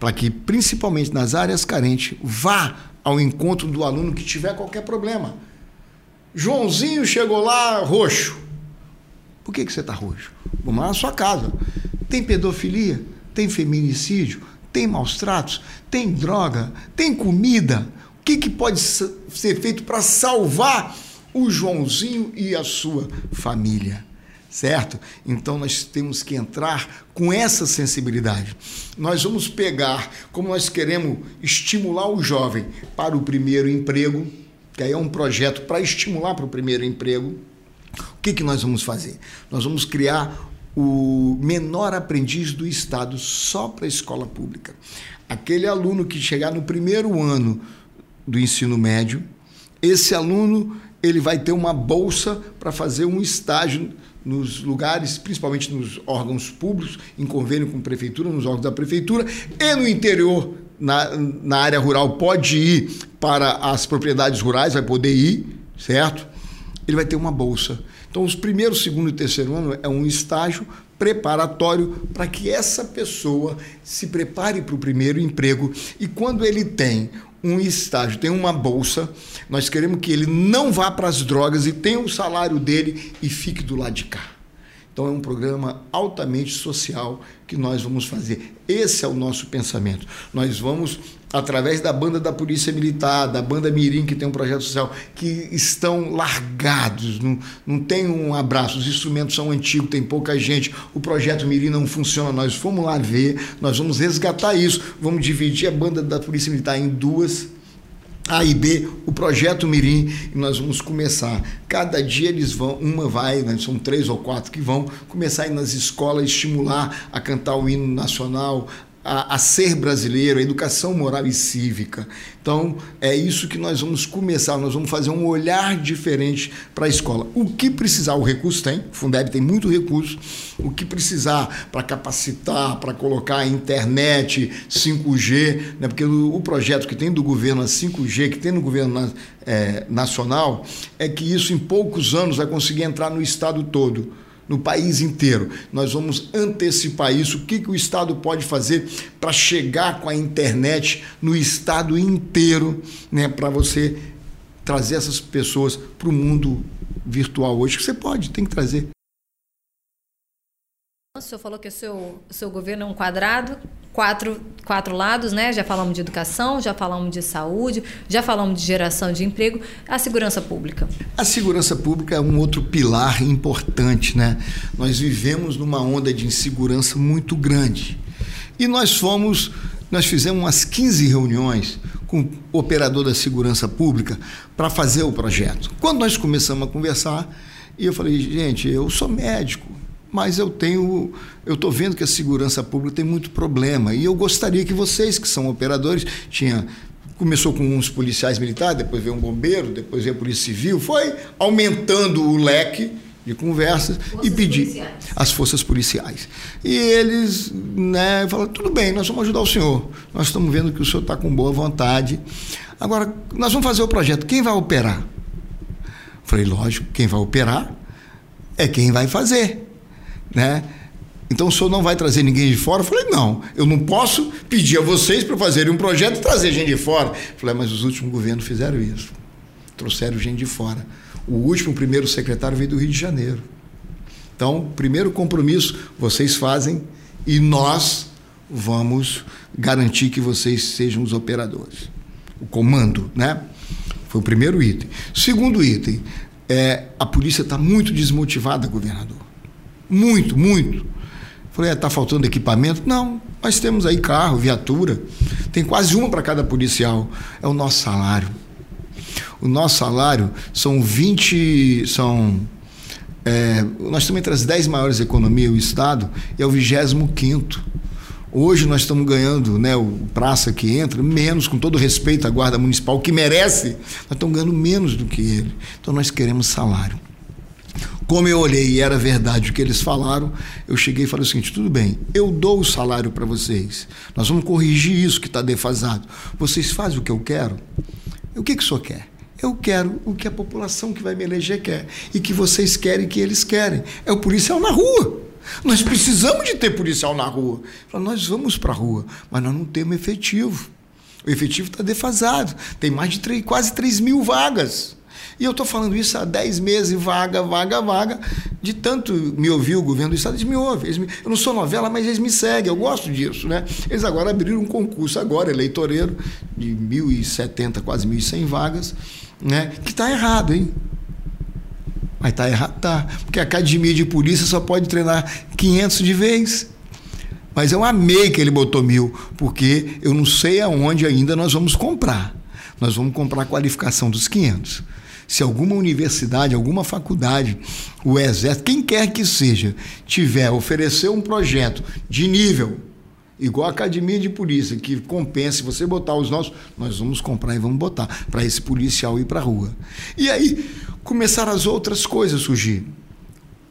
Para que, principalmente nas áreas carentes, vá ao encontro do aluno que tiver qualquer problema. Joãozinho chegou lá roxo. Por que, que você está roxo? Vamos lá na sua casa. Tem pedofilia? Tem feminicídio? Tem maus tratos? Tem droga? Tem comida? O que, que pode ser feito para salvar o Joãozinho e a sua família? certo? Então nós temos que entrar com essa sensibilidade. Nós vamos pegar, como nós queremos estimular o jovem para o primeiro emprego, que aí é um projeto para estimular para o primeiro emprego. Que, que nós vamos fazer? Nós vamos criar o menor aprendiz do Estado só para a escola pública. Aquele aluno que chegar no primeiro ano do ensino médio, esse aluno ele vai ter uma bolsa para fazer um estágio nos lugares, principalmente nos órgãos públicos, em convênio com a prefeitura, nos órgãos da prefeitura, e no interior, na, na área rural, pode ir para as propriedades rurais, vai poder ir, certo? Ele vai ter uma bolsa. Então, os primeiros, segundo e terceiro ano é um estágio preparatório para que essa pessoa se prepare para o primeiro emprego e quando ele tem um estágio, tem uma bolsa, nós queremos que ele não vá para as drogas e tenha o salário dele e fique do lado de cá. Então é um programa altamente social que nós vamos fazer. Esse é o nosso pensamento. Nós vamos, através da banda da Polícia Militar, da banda Mirim, que tem um projeto social, que estão largados, não, não tem um abraço, os instrumentos são antigos, tem pouca gente, o projeto Mirim não funciona, nós fomos lá ver, nós vamos resgatar isso, vamos dividir a banda da Polícia Militar em duas a e B, o projeto Mirim, e nós vamos começar. Cada dia eles vão, uma vai, né, são três ou quatro que vão começar a ir nas escolas, estimular a cantar o hino nacional, a, a, ser brasileiro, a educação moral e cívica. Então, é isso que nós vamos começar, nós vamos fazer um olhar diferente para a escola. O que precisar, o recurso tem, o Fundeb tem muito recurso, o que precisar para capacitar, para colocar internet 5G, né, porque o, o, projeto que tem do governo a 5G, que tem no governo na, é, nacional, é que isso em poucos anos vai conseguir entrar no estado todo no país inteiro. Nós vamos antecipar isso. O que, que o Estado pode fazer para chegar com a internet no Estado inteiro, né, para você trazer essas pessoas para o mundo virtual hoje? Você pode, tem que trazer. Senhor falou que o seu, seu governo é um quadrado, quatro, quatro lados, né? Já falamos de educação, já falamos de saúde, já falamos de geração de emprego, a segurança pública. A segurança pública é um outro pilar importante, né? Nós vivemos numa onda de insegurança muito grande. E nós fomos, nós fizemos umas 15 reuniões com o operador da segurança pública para fazer o projeto. Quando nós começamos a conversar, e eu falei, gente, eu sou médico, mas eu tenho, eu estou vendo que a segurança pública tem muito problema e eu gostaria que vocês, que são operadores, tinha começou com uns policiais militares, depois veio um bombeiro, depois veio a polícia civil, foi aumentando o leque de conversas forças e pedir policiais. as forças policiais. E eles né, falaram, tudo bem, nós vamos ajudar o senhor. Nós estamos vendo que o senhor está com boa vontade. Agora, nós vamos fazer o projeto. Quem vai operar? Falei, lógico, quem vai operar é quem vai fazer né? Então o senhor não vai trazer ninguém de fora? Eu falei, não, eu não posso pedir a vocês para fazerem um projeto e trazer gente de fora. Eu falei, mas os últimos governos fizeram isso. Trouxeram gente de fora. O último, primeiro secretário veio do Rio de Janeiro. Então, primeiro compromisso vocês fazem e nós vamos garantir que vocês sejam os operadores. O comando, né? Foi o primeiro item. Segundo item, é, a polícia está muito desmotivada, governador. Muito, muito. Falei, está é, faltando equipamento? Não, nós temos aí carro, viatura. Tem quase uma para cada policial. É o nosso salário. O nosso salário são 20. São, é, nós estamos entre as 10 maiores economias do Estado e é o 25. Hoje nós estamos ganhando, né, o praça que entra, menos, com todo respeito à Guarda Municipal, que merece, nós estamos ganhando menos do que ele. Então nós queremos salário. Como eu olhei e era verdade o que eles falaram, eu cheguei e falei o seguinte: tudo bem, eu dou o salário para vocês. Nós vamos corrigir isso que está defasado. Vocês fazem o que eu quero? O que, que o senhor quer? Eu quero o que a população que vai me eleger quer. E que vocês querem que eles querem. É o policial na rua. Nós precisamos de ter policial na rua. Nós vamos para a rua, mas nós não temos efetivo. O efetivo está defasado. Tem mais de 3, quase 3 mil vagas. E eu estou falando isso há 10 meses, vaga, vaga, vaga. De tanto me ouvir o governo do Estado, eles me ouvem. Eles me, eu não sou novela, mas eles me seguem, eu gosto disso. Né? Eles agora abriram um concurso, agora, eleitoreiro, de 1.070, quase 1.100 vagas, né? que está errado, hein? Mas tá errado, tá. Porque a academia de polícia só pode treinar 500 de vez. Mas eu amei que ele botou mil, porque eu não sei aonde ainda nós vamos comprar. Nós vamos comprar a qualificação dos 500. Se alguma universidade, alguma faculdade, o Exército, quem quer que seja, tiver, oferecer um projeto de nível, igual a academia de polícia, que compense você botar os nossos, nós vamos comprar e vamos botar para esse policial ir para a rua. E aí começaram as outras coisas a surgir.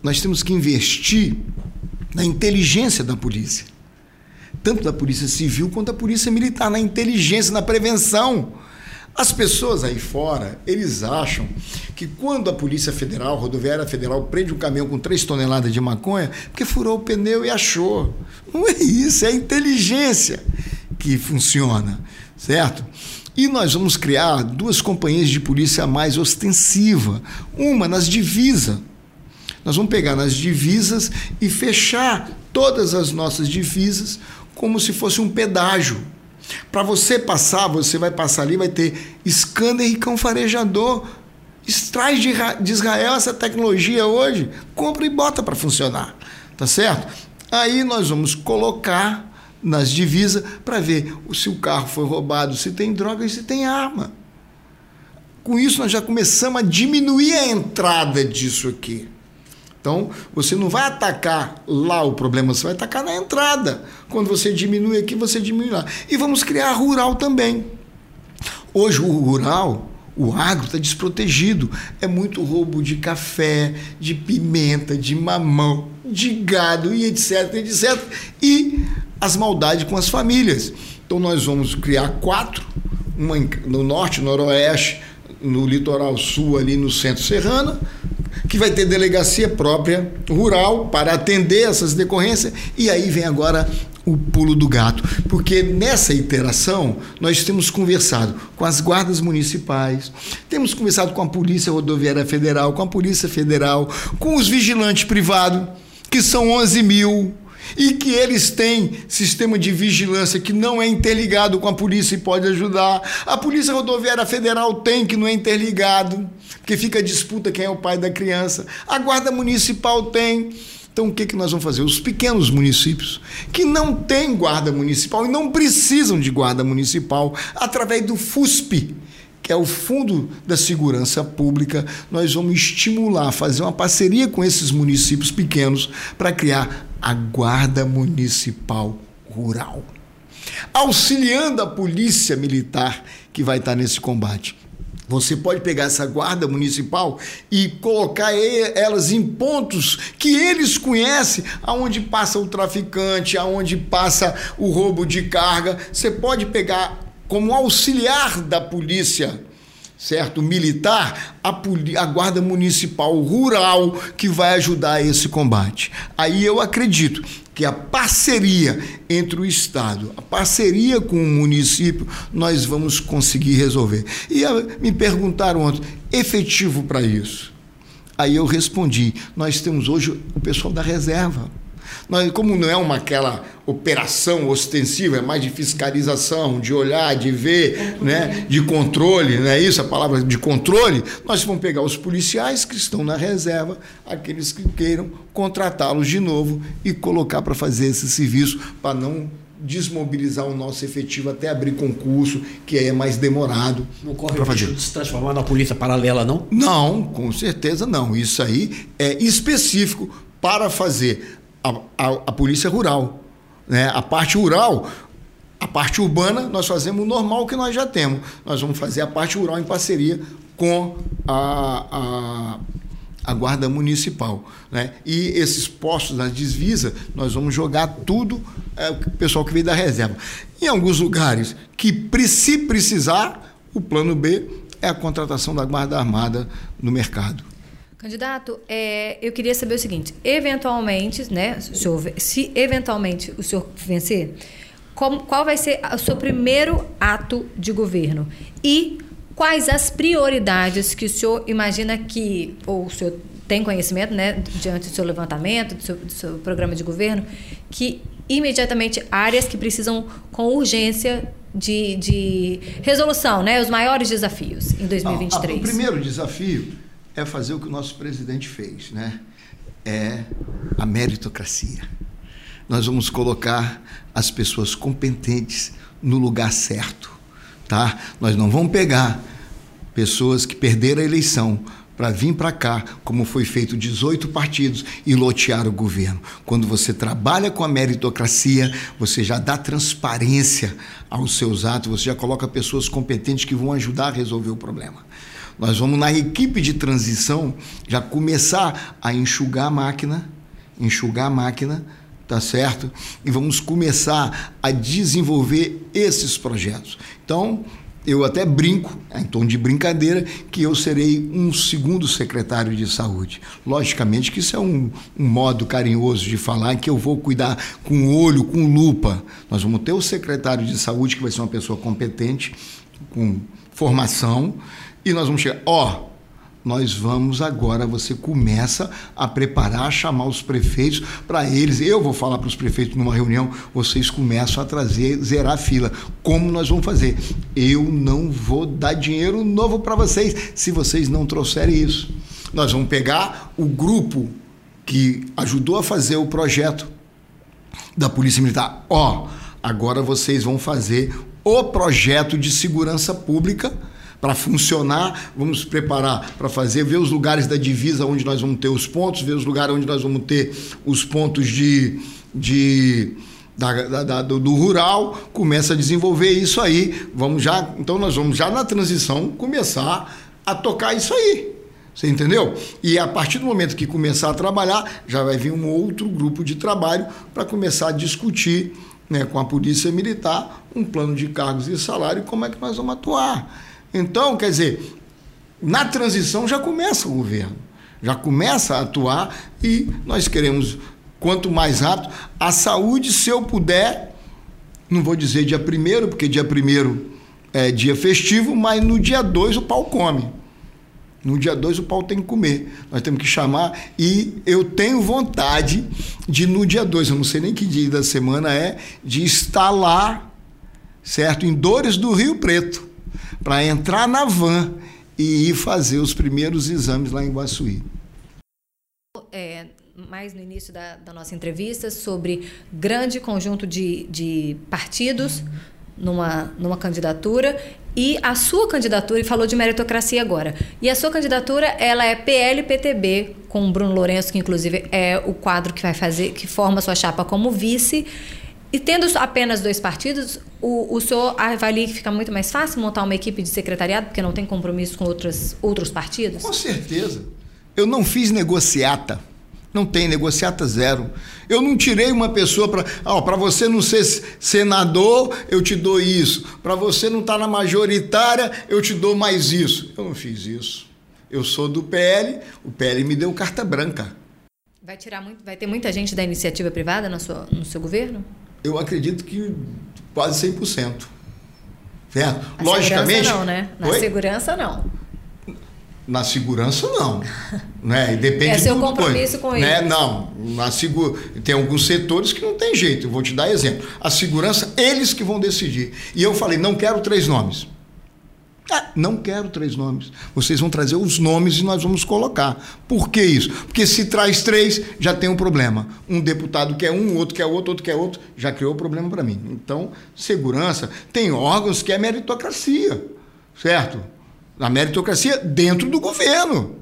Nós temos que investir na inteligência da polícia tanto da Polícia Civil quanto da Polícia Militar, na inteligência, na prevenção. As pessoas aí fora, eles acham que quando a Polícia Federal, a Rodoviária Federal, prende um caminhão com 3 toneladas de maconha, porque furou o pneu e achou. Não é isso, é a inteligência que funciona, certo? E nós vamos criar duas companhias de polícia mais ostensiva, uma nas divisas. Nós vamos pegar nas divisas e fechar todas as nossas divisas como se fosse um pedágio. Para você passar, você vai passar ali, vai ter scanner e cão farejador. Extrai de Israel essa tecnologia hoje, compra e bota para funcionar. Tá certo? Aí nós vamos colocar nas divisas para ver se o carro foi roubado, se tem droga e se tem arma. Com isso, nós já começamos a diminuir a entrada disso aqui. Então, você não vai atacar lá o problema, você vai atacar na entrada. Quando você diminui aqui, você diminui lá. E vamos criar rural também. Hoje, o rural, o agro está desprotegido. É muito roubo de café, de pimenta, de mamão, de gado e etc, etc. E as maldades com as famílias. Então, nós vamos criar quatro, uma no norte, no noroeste, no litoral sul, ali no centro serrano que vai ter delegacia própria rural para atender essas decorrências. E aí vem agora o pulo do gato, porque nessa iteração nós temos conversado com as guardas municipais, temos conversado com a Polícia Rodoviária Federal, com a Polícia Federal, com os vigilantes privados, que são 11 mil, e que eles têm sistema de vigilância que não é interligado com a polícia e pode ajudar. A Polícia Rodoviária Federal tem que não é interligado, porque fica a disputa quem é o pai da criança. A Guarda Municipal tem. Então, o que, que nós vamos fazer? Os pequenos municípios que não têm guarda municipal e não precisam de guarda municipal, através do FUSP, que é o Fundo da Segurança Pública, nós vamos estimular, fazer uma parceria com esses municípios pequenos para criar a Guarda Municipal Rural, auxiliando a Polícia Militar que vai estar nesse combate. Você pode pegar essa guarda municipal e colocar elas em pontos que eles conhecem, aonde passa o traficante, aonde passa o roubo de carga. Você pode pegar como auxiliar da polícia certo? Militar, a, a, Guarda Municipal Rural que vai ajudar esse combate. Aí eu acredito que a parceria entre o Estado, a parceria com o município, nós vamos conseguir resolver. E me perguntaram ontem, efetivo para isso? Aí eu respondi, nós temos hoje o pessoal da reserva. Nós, como não é uma aquela operação ostensiva, é mais de fiscalização, de olhar, de ver, né, de controle, não é isso a palavra de controle? Nós vamos pegar os policiais que estão na reserva, aqueles que queiram contratá-los de novo e colocar para fazer esse serviço para não desmobilizar o nosso efetivo até abrir concurso, que é mais demorado. Não corre o risco de se transformar na polícia paralela, não? Não, com certeza não. Isso aí é específico para fazer a, a, a polícia rural. Né? A parte rural, a parte urbana, nós fazemos o normal que nós já temos. Nós vamos fazer a parte rural em parceria com a, a, a Guarda Municipal. Né? E esses postos na divisa, nós vamos jogar tudo é, o pessoal que veio da reserva. Em alguns lugares que, se precisar, o plano B é a contratação da Guarda Armada no mercado. Candidato, é, eu queria saber o seguinte: eventualmente, né, senhor, se eventualmente o senhor vencer, como, qual vai ser o seu primeiro ato de governo? E quais as prioridades que o senhor imagina que, ou o senhor tem conhecimento, né, diante do seu levantamento, do seu, do seu programa de governo, que imediatamente áreas que precisam com urgência de, de resolução, né, os maiores desafios em 2023? Ah, ah, o primeiro desafio é fazer o que o nosso presidente fez, né? É a meritocracia. Nós vamos colocar as pessoas competentes no lugar certo, tá? Nós não vamos pegar pessoas que perderam a eleição para vir para cá, como foi feito 18 partidos e lotear o governo. Quando você trabalha com a meritocracia, você já dá transparência aos seus atos, você já coloca pessoas competentes que vão ajudar a resolver o problema. Nós vamos na equipe de transição já começar a enxugar a máquina, enxugar a máquina, tá certo? E vamos começar a desenvolver esses projetos. Então, eu até brinco, em tom de brincadeira, que eu serei um segundo secretário de saúde. Logicamente que isso é um, um modo carinhoso de falar que eu vou cuidar com olho, com lupa. Nós vamos ter o secretário de saúde, que vai ser uma pessoa competente, com formação, e nós vamos chegar, ó, nós vamos agora, você começa a preparar, a chamar os prefeitos para eles. Eu vou falar para os prefeitos numa reunião, vocês começam a trazer, zerar a fila. Como nós vamos fazer? Eu não vou dar dinheiro novo para vocês se vocês não trouxerem isso. Nós vamos pegar o grupo que ajudou a fazer o projeto da Polícia Militar. Ó, agora vocês vão fazer o projeto de segurança pública para funcionar, vamos preparar para fazer, ver os lugares da divisa onde nós vamos ter os pontos, ver os lugares onde nós vamos ter os pontos de. de da, da, da, do, do, rural, começa a desenvolver isso aí. Vamos já, então nós vamos já na transição começar a tocar isso aí. Você entendeu? E a partir do momento que começar a trabalhar, já vai vir um outro grupo de trabalho para começar a discutir né, com a Polícia Militar um plano de cargos e salário como é que nós vamos atuar. Então, quer dizer, na transição já começa o governo, já começa a atuar e nós queremos, quanto mais rápido, a saúde, se eu puder, não vou dizer dia primeiro, porque dia primeiro é dia festivo, mas no dia 2 o pau come. No dia 2 o pau tem que comer. Nós temos que chamar e eu tenho vontade de no dia 2, eu não sei nem que dia da semana é, de estar lá, certo? Em Dores do Rio Preto para entrar na van e ir fazer os primeiros exames lá em Guaçuí. É, mais no início da, da, nossa entrevista sobre grande conjunto de, de partidos numa, numa candidatura e a sua candidatura, e falou de meritocracia agora. E a sua candidatura, ela é PL-PTB, com o Bruno Lourenço, que inclusive é o quadro que vai fazer, que forma sua chapa como vice. E tendo apenas dois partidos, o, o senhor avalia que fica muito mais fácil montar uma equipe de secretariado, porque não tem compromisso com outros, outros partidos? Com certeza. Eu não fiz negociata. Não tem negociata zero. Eu não tirei uma pessoa para. Oh, para você não ser senador, eu te dou isso. Para você não estar tá na majoritária, eu te dou mais isso. Eu não fiz isso. Eu sou do PL, o PL me deu carta branca. Vai tirar muito, vai ter muita gente da iniciativa privada no seu, no seu governo? eu acredito que quase 100%. Certo? Na Logicamente. Segurança não, né? Na Oi? segurança, não. Na segurança, não. *laughs* né? Depende é seu compromisso com né? Não. Na segura... Tem alguns setores que não tem jeito. Eu vou te dar exemplo. A segurança, eles que vão decidir. E eu falei, não quero três nomes. Ah, não quero três nomes. Vocês vão trazer os nomes e nós vamos colocar. Por que isso? Porque se traz três, já tem um problema. Um deputado quer um, outro quer outro, outro quer outro, já criou problema para mim. Então, segurança tem órgãos que é meritocracia, certo? A meritocracia dentro do governo.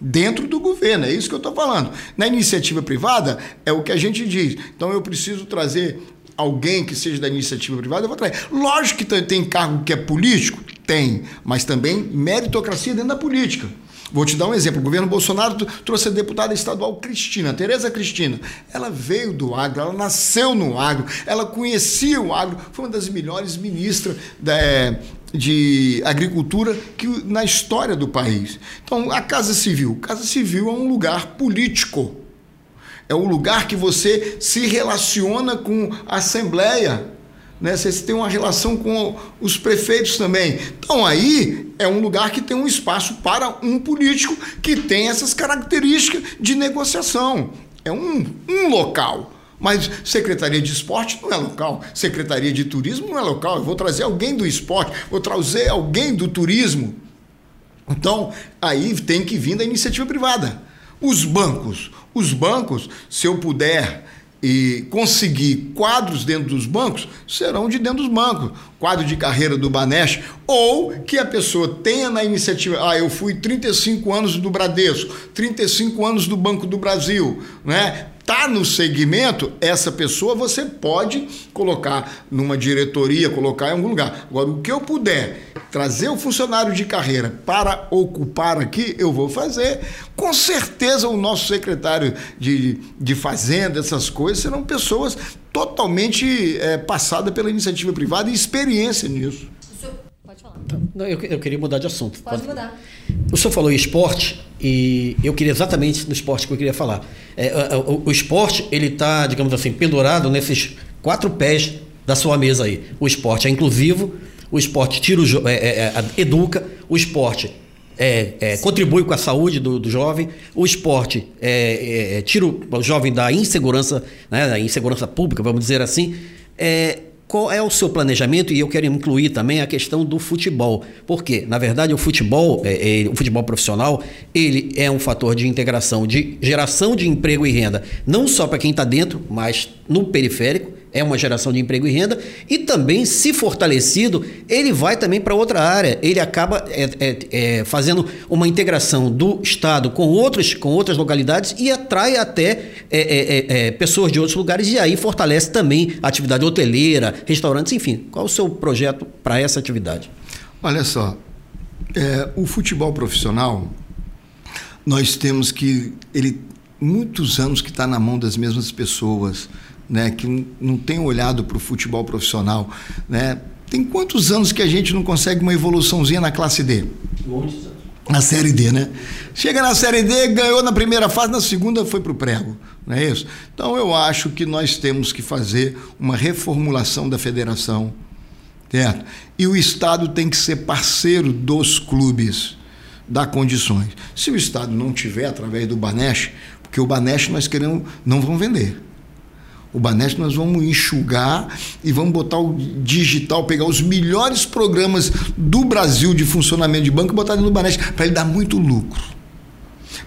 Dentro do governo, é isso que eu estou falando. Na iniciativa privada, é o que a gente diz. Então, eu preciso trazer alguém que seja da iniciativa privada, eu vou trazer. Lógico que tem cargo que é político, tem, mas também meritocracia dentro da política. Vou te dar um exemplo. O governo Bolsonaro trouxe a deputada estadual Cristina, Tereza Cristina. Ela veio do agro, ela nasceu no agro, ela conhecia o agro, foi uma das melhores ministras da, é, de agricultura que, na história do país. Então, a Casa Civil. Casa Civil é um lugar político. É um lugar que você se relaciona com a Assembleia né? Você tem uma relação com os prefeitos também. Então aí é um lugar que tem um espaço para um político que tem essas características de negociação. É um, um local. Mas Secretaria de Esporte não é local, Secretaria de Turismo não é local. Eu vou trazer alguém do esporte, vou trazer alguém do turismo. Então, aí tem que vir da iniciativa privada. Os bancos, os bancos, se eu puder e conseguir quadros dentro dos bancos, serão de dentro dos bancos. Quadro de carreira do Banesh, ou que a pessoa tenha na iniciativa, ah, eu fui 35 anos do Bradesco, 35 anos do Banco do Brasil, né? Tá no segmento, essa pessoa você pode colocar numa diretoria, colocar em algum lugar. Agora, o que eu puder trazer o funcionário de carreira para ocupar aqui, eu vou fazer. Com certeza, o nosso secretário de, de Fazenda, essas coisas, serão pessoas totalmente é, passadas pela iniciativa privada e experiência nisso. Pode falar. Não, eu, eu queria mudar de assunto. Pode mudar. O senhor falou em esporte e eu queria exatamente no esporte que eu queria falar. É, o, o esporte, ele está, digamos assim, pendurado nesses quatro pés da sua mesa aí. O esporte é inclusivo, o esporte tira o, é, é, é educa, o esporte é, é, contribui com a saúde do, do jovem, o esporte é, é, tira o, o, jovem da insegurança, né, da insegurança pública, vamos dizer assim. Qual é o seu planejamento? E eu quero incluir também a questão do futebol. Porque, na verdade, o futebol, o futebol profissional, ele é um fator de integração, de geração de emprego e renda, não só para quem está dentro, mas no periférico é uma geração de emprego e renda, e também, se fortalecido, ele vai também para outra área. Ele acaba é, é, é, fazendo uma integração do Estado com, outros, com outras localidades e atrai até é, é, é, pessoas de outros lugares, e aí fortalece também a atividade hoteleira, restaurantes, enfim. Qual o seu projeto para essa atividade? Olha só, o futebol profissional, nós temos que. Ele, muitos anos que está na mão das mesmas pessoas né, que não tem olhado para o futebol profissional, né? Tem quantos anos que a gente não consegue uma evoluçãozinha na classe D? Muitos anos. Na série D, né? Chega na série D, ganhou na primeira fase, na segunda foi para o prego, não é isso? Então eu acho que nós temos que fazer uma reformulação da federação, certo? E o Estado tem que ser parceiro dos clubes, dar condições. Se o Estado não tiver através do Banesh, porque o Banesh nós queremos, não vão vender. O Banesp nós vamos enxugar e vamos botar o digital, pegar os melhores programas do Brasil de funcionamento de banco e botar no Banesp para ele dar muito lucro.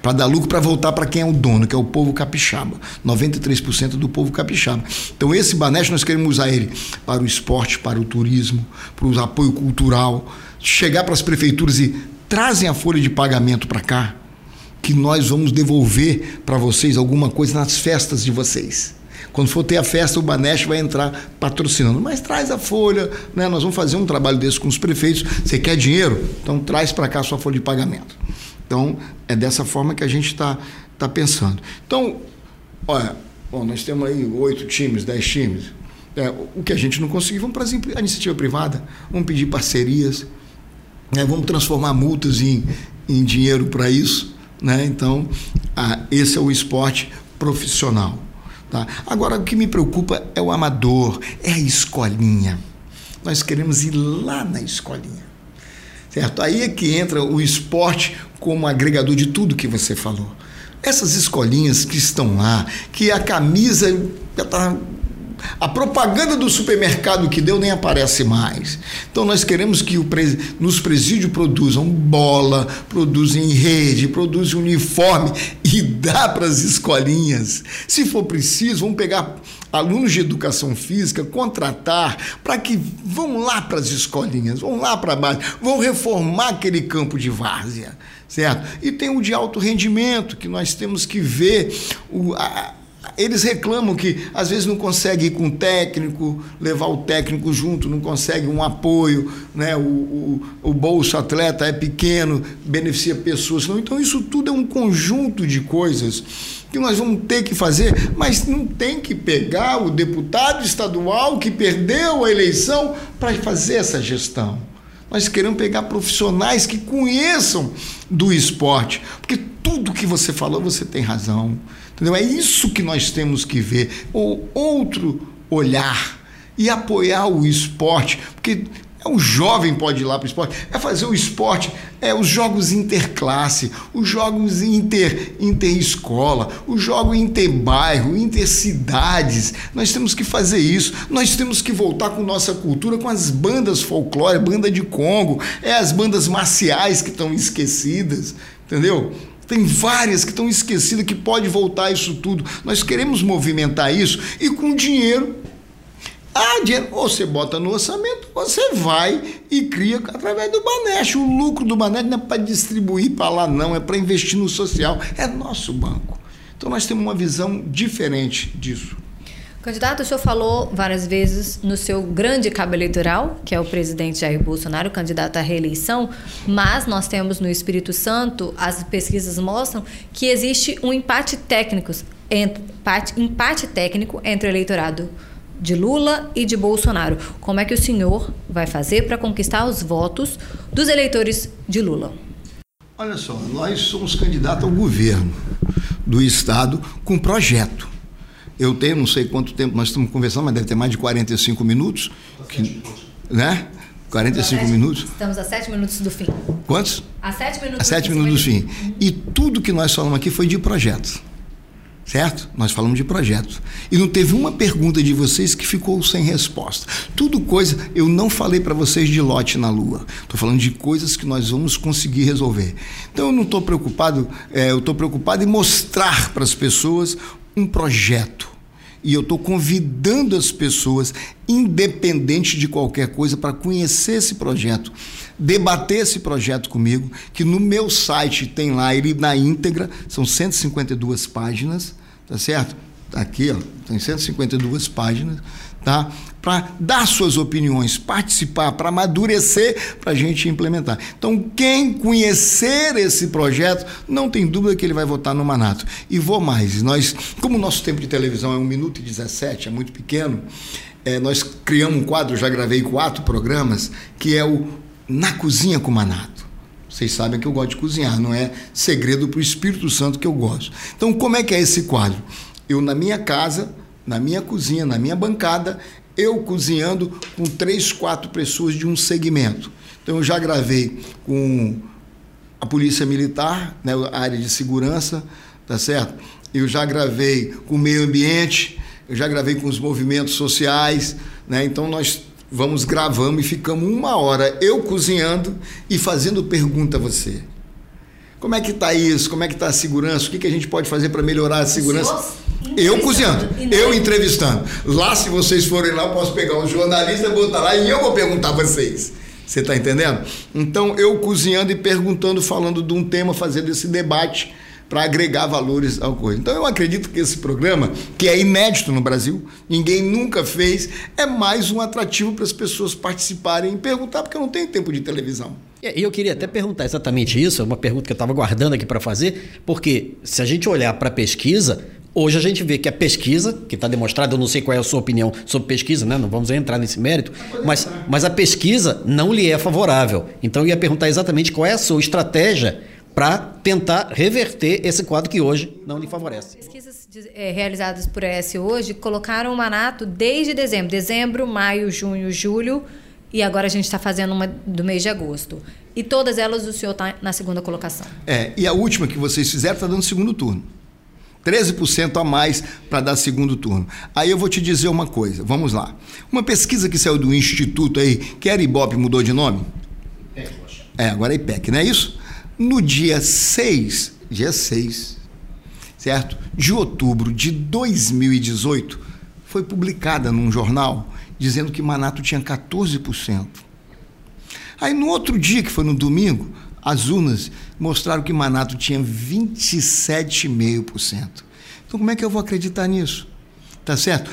Para dar lucro para voltar para quem é o dono, que é o povo capixaba. 93% do povo capixaba. Então esse Banesp nós queremos usar ele para o esporte, para o turismo, para o apoio cultural, chegar para as prefeituras e trazem a folha de pagamento para cá, que nós vamos devolver para vocês alguma coisa nas festas de vocês. Quando for ter a festa, o Banesh vai entrar patrocinando. Mas traz a folha, né? Nós vamos fazer um trabalho desse com os prefeitos. Você quer dinheiro? Então traz para cá a sua folha de pagamento. Então, é dessa forma que a gente está tá pensando. Então, olha, bom, nós temos aí oito times, dez times. É, o que a gente não conseguiu, vamos para a iniciativa privada, vamos pedir parcerias, né? vamos transformar multas em, em dinheiro para isso. Né? Então, ah, esse é o esporte profissional. Tá? Agora, o que me preocupa é o amador, é a escolinha. Nós queremos ir lá na escolinha. Certo? Aí é que entra o esporte como agregador de tudo que você falou. Essas escolinhas que estão lá, que a camisa já está a propaganda do supermercado que deu nem aparece mais. Então nós queremos que o nos presídios produzam bola, produzam rede, produzam uniforme *laughs* e dá para as escolinhas. Se for preciso, vamos pegar alunos de educação física, contratar para que vão lá para as escolinhas, vão lá para baixo, vão reformar aquele campo de várzea, certo? E tem o de alto rendimento, que nós temos que ver o, a, eles reclamam que às vezes não consegue ir com o técnico, levar o técnico junto, não consegue um apoio, né? o, o, o bolso atleta é pequeno, beneficia pessoas. Então, isso tudo é um conjunto de coisas que nós vamos ter que fazer, mas não tem que pegar o deputado estadual que perdeu a eleição para fazer essa gestão. Nós queremos pegar profissionais que conheçam do esporte, porque tudo que você falou, você tem razão. Entendeu? É isso que nós temos que ver. O outro olhar e apoiar o esporte, porque É o jovem pode ir lá para o esporte, é fazer o esporte, é os jogos interclasse, os jogos inter, interescola, os jogos interbairro, intercidades. Nós temos que fazer isso. Nós temos que voltar com nossa cultura, com as bandas folclore, banda de Congo, é as bandas marciais que estão esquecidas, entendeu? Tem várias que estão esquecidas que pode voltar isso tudo. Nós queremos movimentar isso e com dinheiro. Ah, dinheiro, você bota no orçamento, você vai e cria através do Banesh. O lucro do Banesh não é para distribuir para lá, não, é para investir no social. É nosso banco. Então nós temos uma visão diferente disso. Candidato, o senhor falou várias vezes no seu grande cabo eleitoral, que é o presidente Jair Bolsonaro, candidato à reeleição, mas nós temos no Espírito Santo, as pesquisas mostram que existe um empate técnico, empate, empate técnico entre o eleitorado de Lula e de Bolsonaro. Como é que o senhor vai fazer para conquistar os votos dos eleitores de Lula? Olha só, nós somos candidatos ao governo do Estado com projeto. Eu tenho não sei quanto tempo nós estamos conversando, mas deve ter mais de 45 minutos. Que, né? 45 sete, minutos. Estamos a 7 minutos do fim. Quantos? A 7 minutos, a sete minutos do fim. E tudo que nós falamos aqui foi de projeto. Certo? Nós falamos de projeto. E não teve uma pergunta de vocês que ficou sem resposta. Tudo coisa, eu não falei para vocês de lote na Lua. Estou falando de coisas que nós vamos conseguir resolver. Então eu não estou preocupado, é, eu estou preocupado em mostrar para as pessoas um projeto. E eu estou convidando as pessoas, independente de qualquer coisa, para conhecer esse projeto, debater esse projeto comigo, que no meu site tem lá ele na íntegra, são 152 páginas, tá certo? Tá aqui, ó, tem 152 páginas, tá? Para dar suas opiniões, participar, para amadurecer, para a gente implementar. Então, quem conhecer esse projeto, não tem dúvida que ele vai votar no Manato. E vou mais, nós, como o nosso tempo de televisão é 1 minuto e 17, é muito pequeno, é, nós criamos um quadro, já gravei quatro programas, que é o Na Cozinha com o Manato. Vocês sabem que eu gosto de cozinhar, não é segredo para o Espírito Santo que eu gosto. Então, como é que é esse quadro? Eu, na minha casa, na minha cozinha, na minha bancada, eu cozinhando com três, quatro pessoas de um segmento. Então eu já gravei com a Polícia Militar, né, a área de segurança, tá certo? Eu já gravei com o meio ambiente, eu já gravei com os movimentos sociais, né? Então nós vamos gravando e ficamos uma hora eu cozinhando e fazendo pergunta a você. Como é que está isso? Como é que está a segurança? O que, que a gente pode fazer para melhorar a segurança? Eu cozinhando, eu entrevistando. Lá, se vocês forem lá, eu posso pegar um jornalista, botar lá e eu vou perguntar a vocês. Você está entendendo? Então, eu cozinhando e perguntando, falando de um tema, fazendo esse debate para agregar valores ao coisa. Então, eu acredito que esse programa, que é inédito no Brasil, ninguém nunca fez, é mais um atrativo para as pessoas participarem e perguntar, porque eu não tenho tempo de televisão. E eu queria até perguntar exatamente isso, é uma pergunta que eu estava guardando aqui para fazer, porque se a gente olhar para a pesquisa, Hoje a gente vê que a pesquisa, que está demonstrada, eu não sei qual é a sua opinião sobre pesquisa, né? não vamos entrar nesse mérito, mas, mas a pesquisa não lhe é favorável. Então eu ia perguntar exatamente qual é a sua estratégia para tentar reverter esse quadro que hoje não lhe favorece. Pesquisas é, realizadas por ES hoje colocaram o Manato desde dezembro, dezembro, maio, junho, julho, e agora a gente está fazendo uma do mês de agosto. E todas elas o senhor está na segunda colocação. É, e a última que vocês fizeram está dando segundo turno. 13% a mais para dar segundo turno. Aí eu vou te dizer uma coisa, vamos lá. Uma pesquisa que saiu do Instituto aí, que era Ibope, mudou de nome? É, agora é IPEC, não é isso? No dia 6, dia 6, certo? De outubro de 2018, foi publicada num jornal dizendo que Manato tinha 14%. Aí no outro dia, que foi no domingo, as urnas mostraram que Manato tinha 27,5%. Então, como é que eu vou acreditar nisso? Tá certo?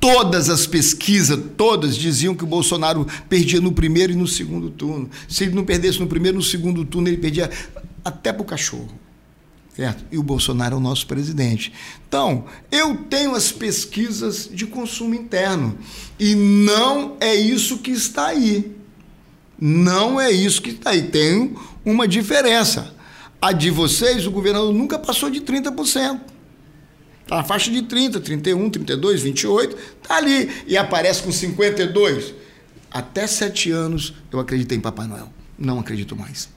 Todas as pesquisas, todas diziam que o Bolsonaro perdia no primeiro e no segundo turno. Se ele não perdesse no primeiro e no segundo turno, ele perdia até para o cachorro. Certo? E o Bolsonaro é o nosso presidente. Então, eu tenho as pesquisas de consumo interno. E não é isso que está aí. Não é isso que está aí. Tem uma diferença. A de vocês, o governador nunca passou de 30%. Está na faixa de 30, 31, 32, 28, está ali. E aparece com 52. até sete anos, eu acreditei em Papai Noel. Não acredito mais.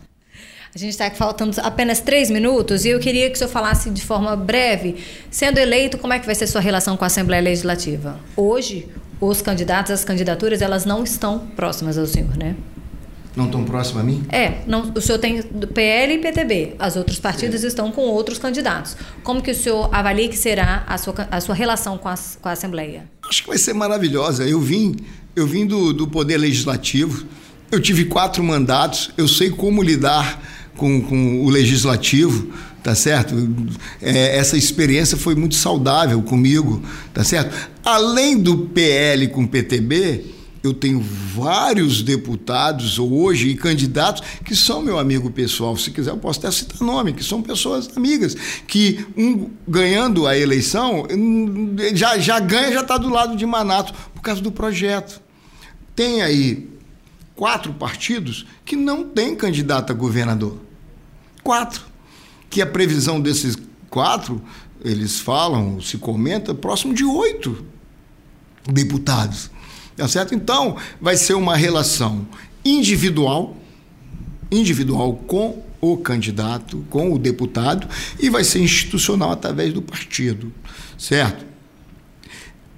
A gente está faltando apenas três minutos e eu queria que o senhor falasse de forma breve, sendo eleito, como é que vai ser sua relação com a Assembleia Legislativa? Hoje, os candidatos, as candidaturas, elas não estão próximas ao senhor, né? Não estão próximos a mim? É, não, o senhor tem PL e PTB. As outros partidos é. estão com outros candidatos. Como que o senhor avalia que será a sua, a sua relação com a, com a Assembleia? Acho que vai ser maravilhosa. Eu vim, eu vim do, do Poder Legislativo, eu tive quatro mandatos, eu sei como lidar com, com o legislativo, tá certo? É, essa experiência foi muito saudável comigo, tá certo? Além do PL com PTB, eu tenho vários deputados hoje e candidatos que são meu amigo pessoal. Se quiser, eu posso até citar nome, que são pessoas amigas, que um ganhando a eleição já, já ganha, já está do lado de Manato, por causa do projeto. Tem aí quatro partidos que não têm candidato a governador. Quatro. Que a previsão desses quatro, eles falam, se comenta, próximo de oito deputados. Tá certo? Então, vai ser uma relação individual, individual com o candidato, com o deputado, e vai ser institucional através do partido, certo?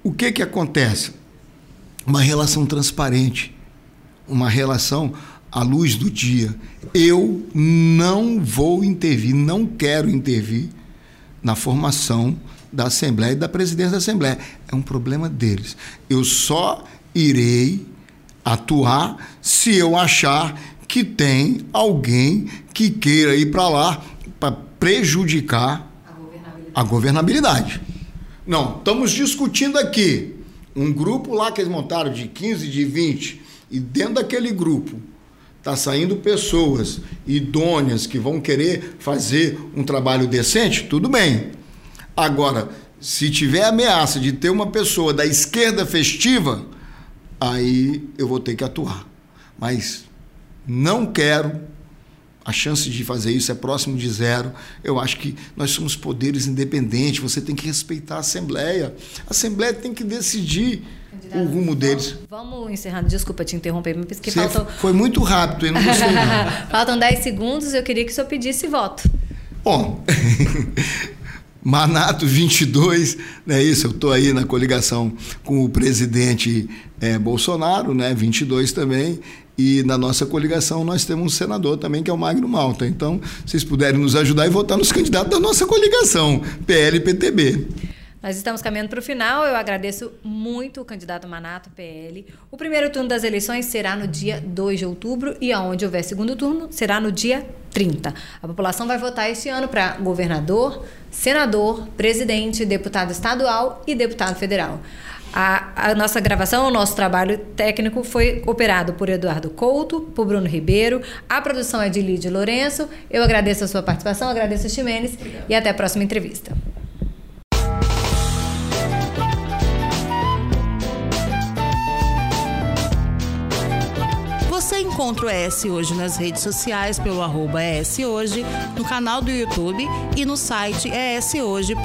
O que que acontece? Uma relação transparente, uma relação à luz do dia. Eu não vou intervir, não quero intervir na formação da Assembleia e da presidência da Assembleia. É um problema deles. Eu só irei atuar se eu achar que tem alguém que queira ir para lá para prejudicar a governabilidade. a governabilidade. Não, estamos discutindo aqui um grupo lá que eles montaram de 15, de 20 e dentro daquele grupo está saindo pessoas idôneas que vão querer fazer um trabalho decente, tudo bem. Agora, se tiver ameaça de ter uma pessoa da esquerda festiva, aí eu vou ter que atuar. Mas não quero, a chance de fazer isso é próximo de zero. Eu acho que nós somos poderes independentes, você tem que respeitar a Assembleia. A Assembleia tem que decidir o rumo deles. Vamos encerrando, desculpa te interromper, mas porque faltam... Foi muito rápido, eu não gostei não. *laughs* faltam 10 segundos, eu queria que o senhor pedisse voto. Bom, *laughs* Manato 22, né? Isso, eu estou aí na coligação com o presidente é, Bolsonaro, né? 22 também. E na nossa coligação nós temos um senador também, que é o Magno Malta. Então, vocês puderem nos ajudar e votar nos candidatos da nossa coligação, PL e PTB. Nós estamos caminhando para o final. Eu agradeço muito o candidato Manato, PL. O primeiro turno das eleições será no dia 2 de outubro e aonde houver segundo turno será no dia 30. A população vai votar este ano para governador, senador, presidente, deputado estadual e deputado federal. A, a, nossa gravação, o nosso trabalho técnico foi operado por Eduardo Couto, por Bruno Ribeiro. A produção é de Lídia Lourenço. Eu agradeço a sua participação, agradeço a Ximenes e até a próxima entrevista. Você encontra o ES Hoje nas redes sociais pelo arroba Hoje, no canal do YouTube e no site eshoje.com.br.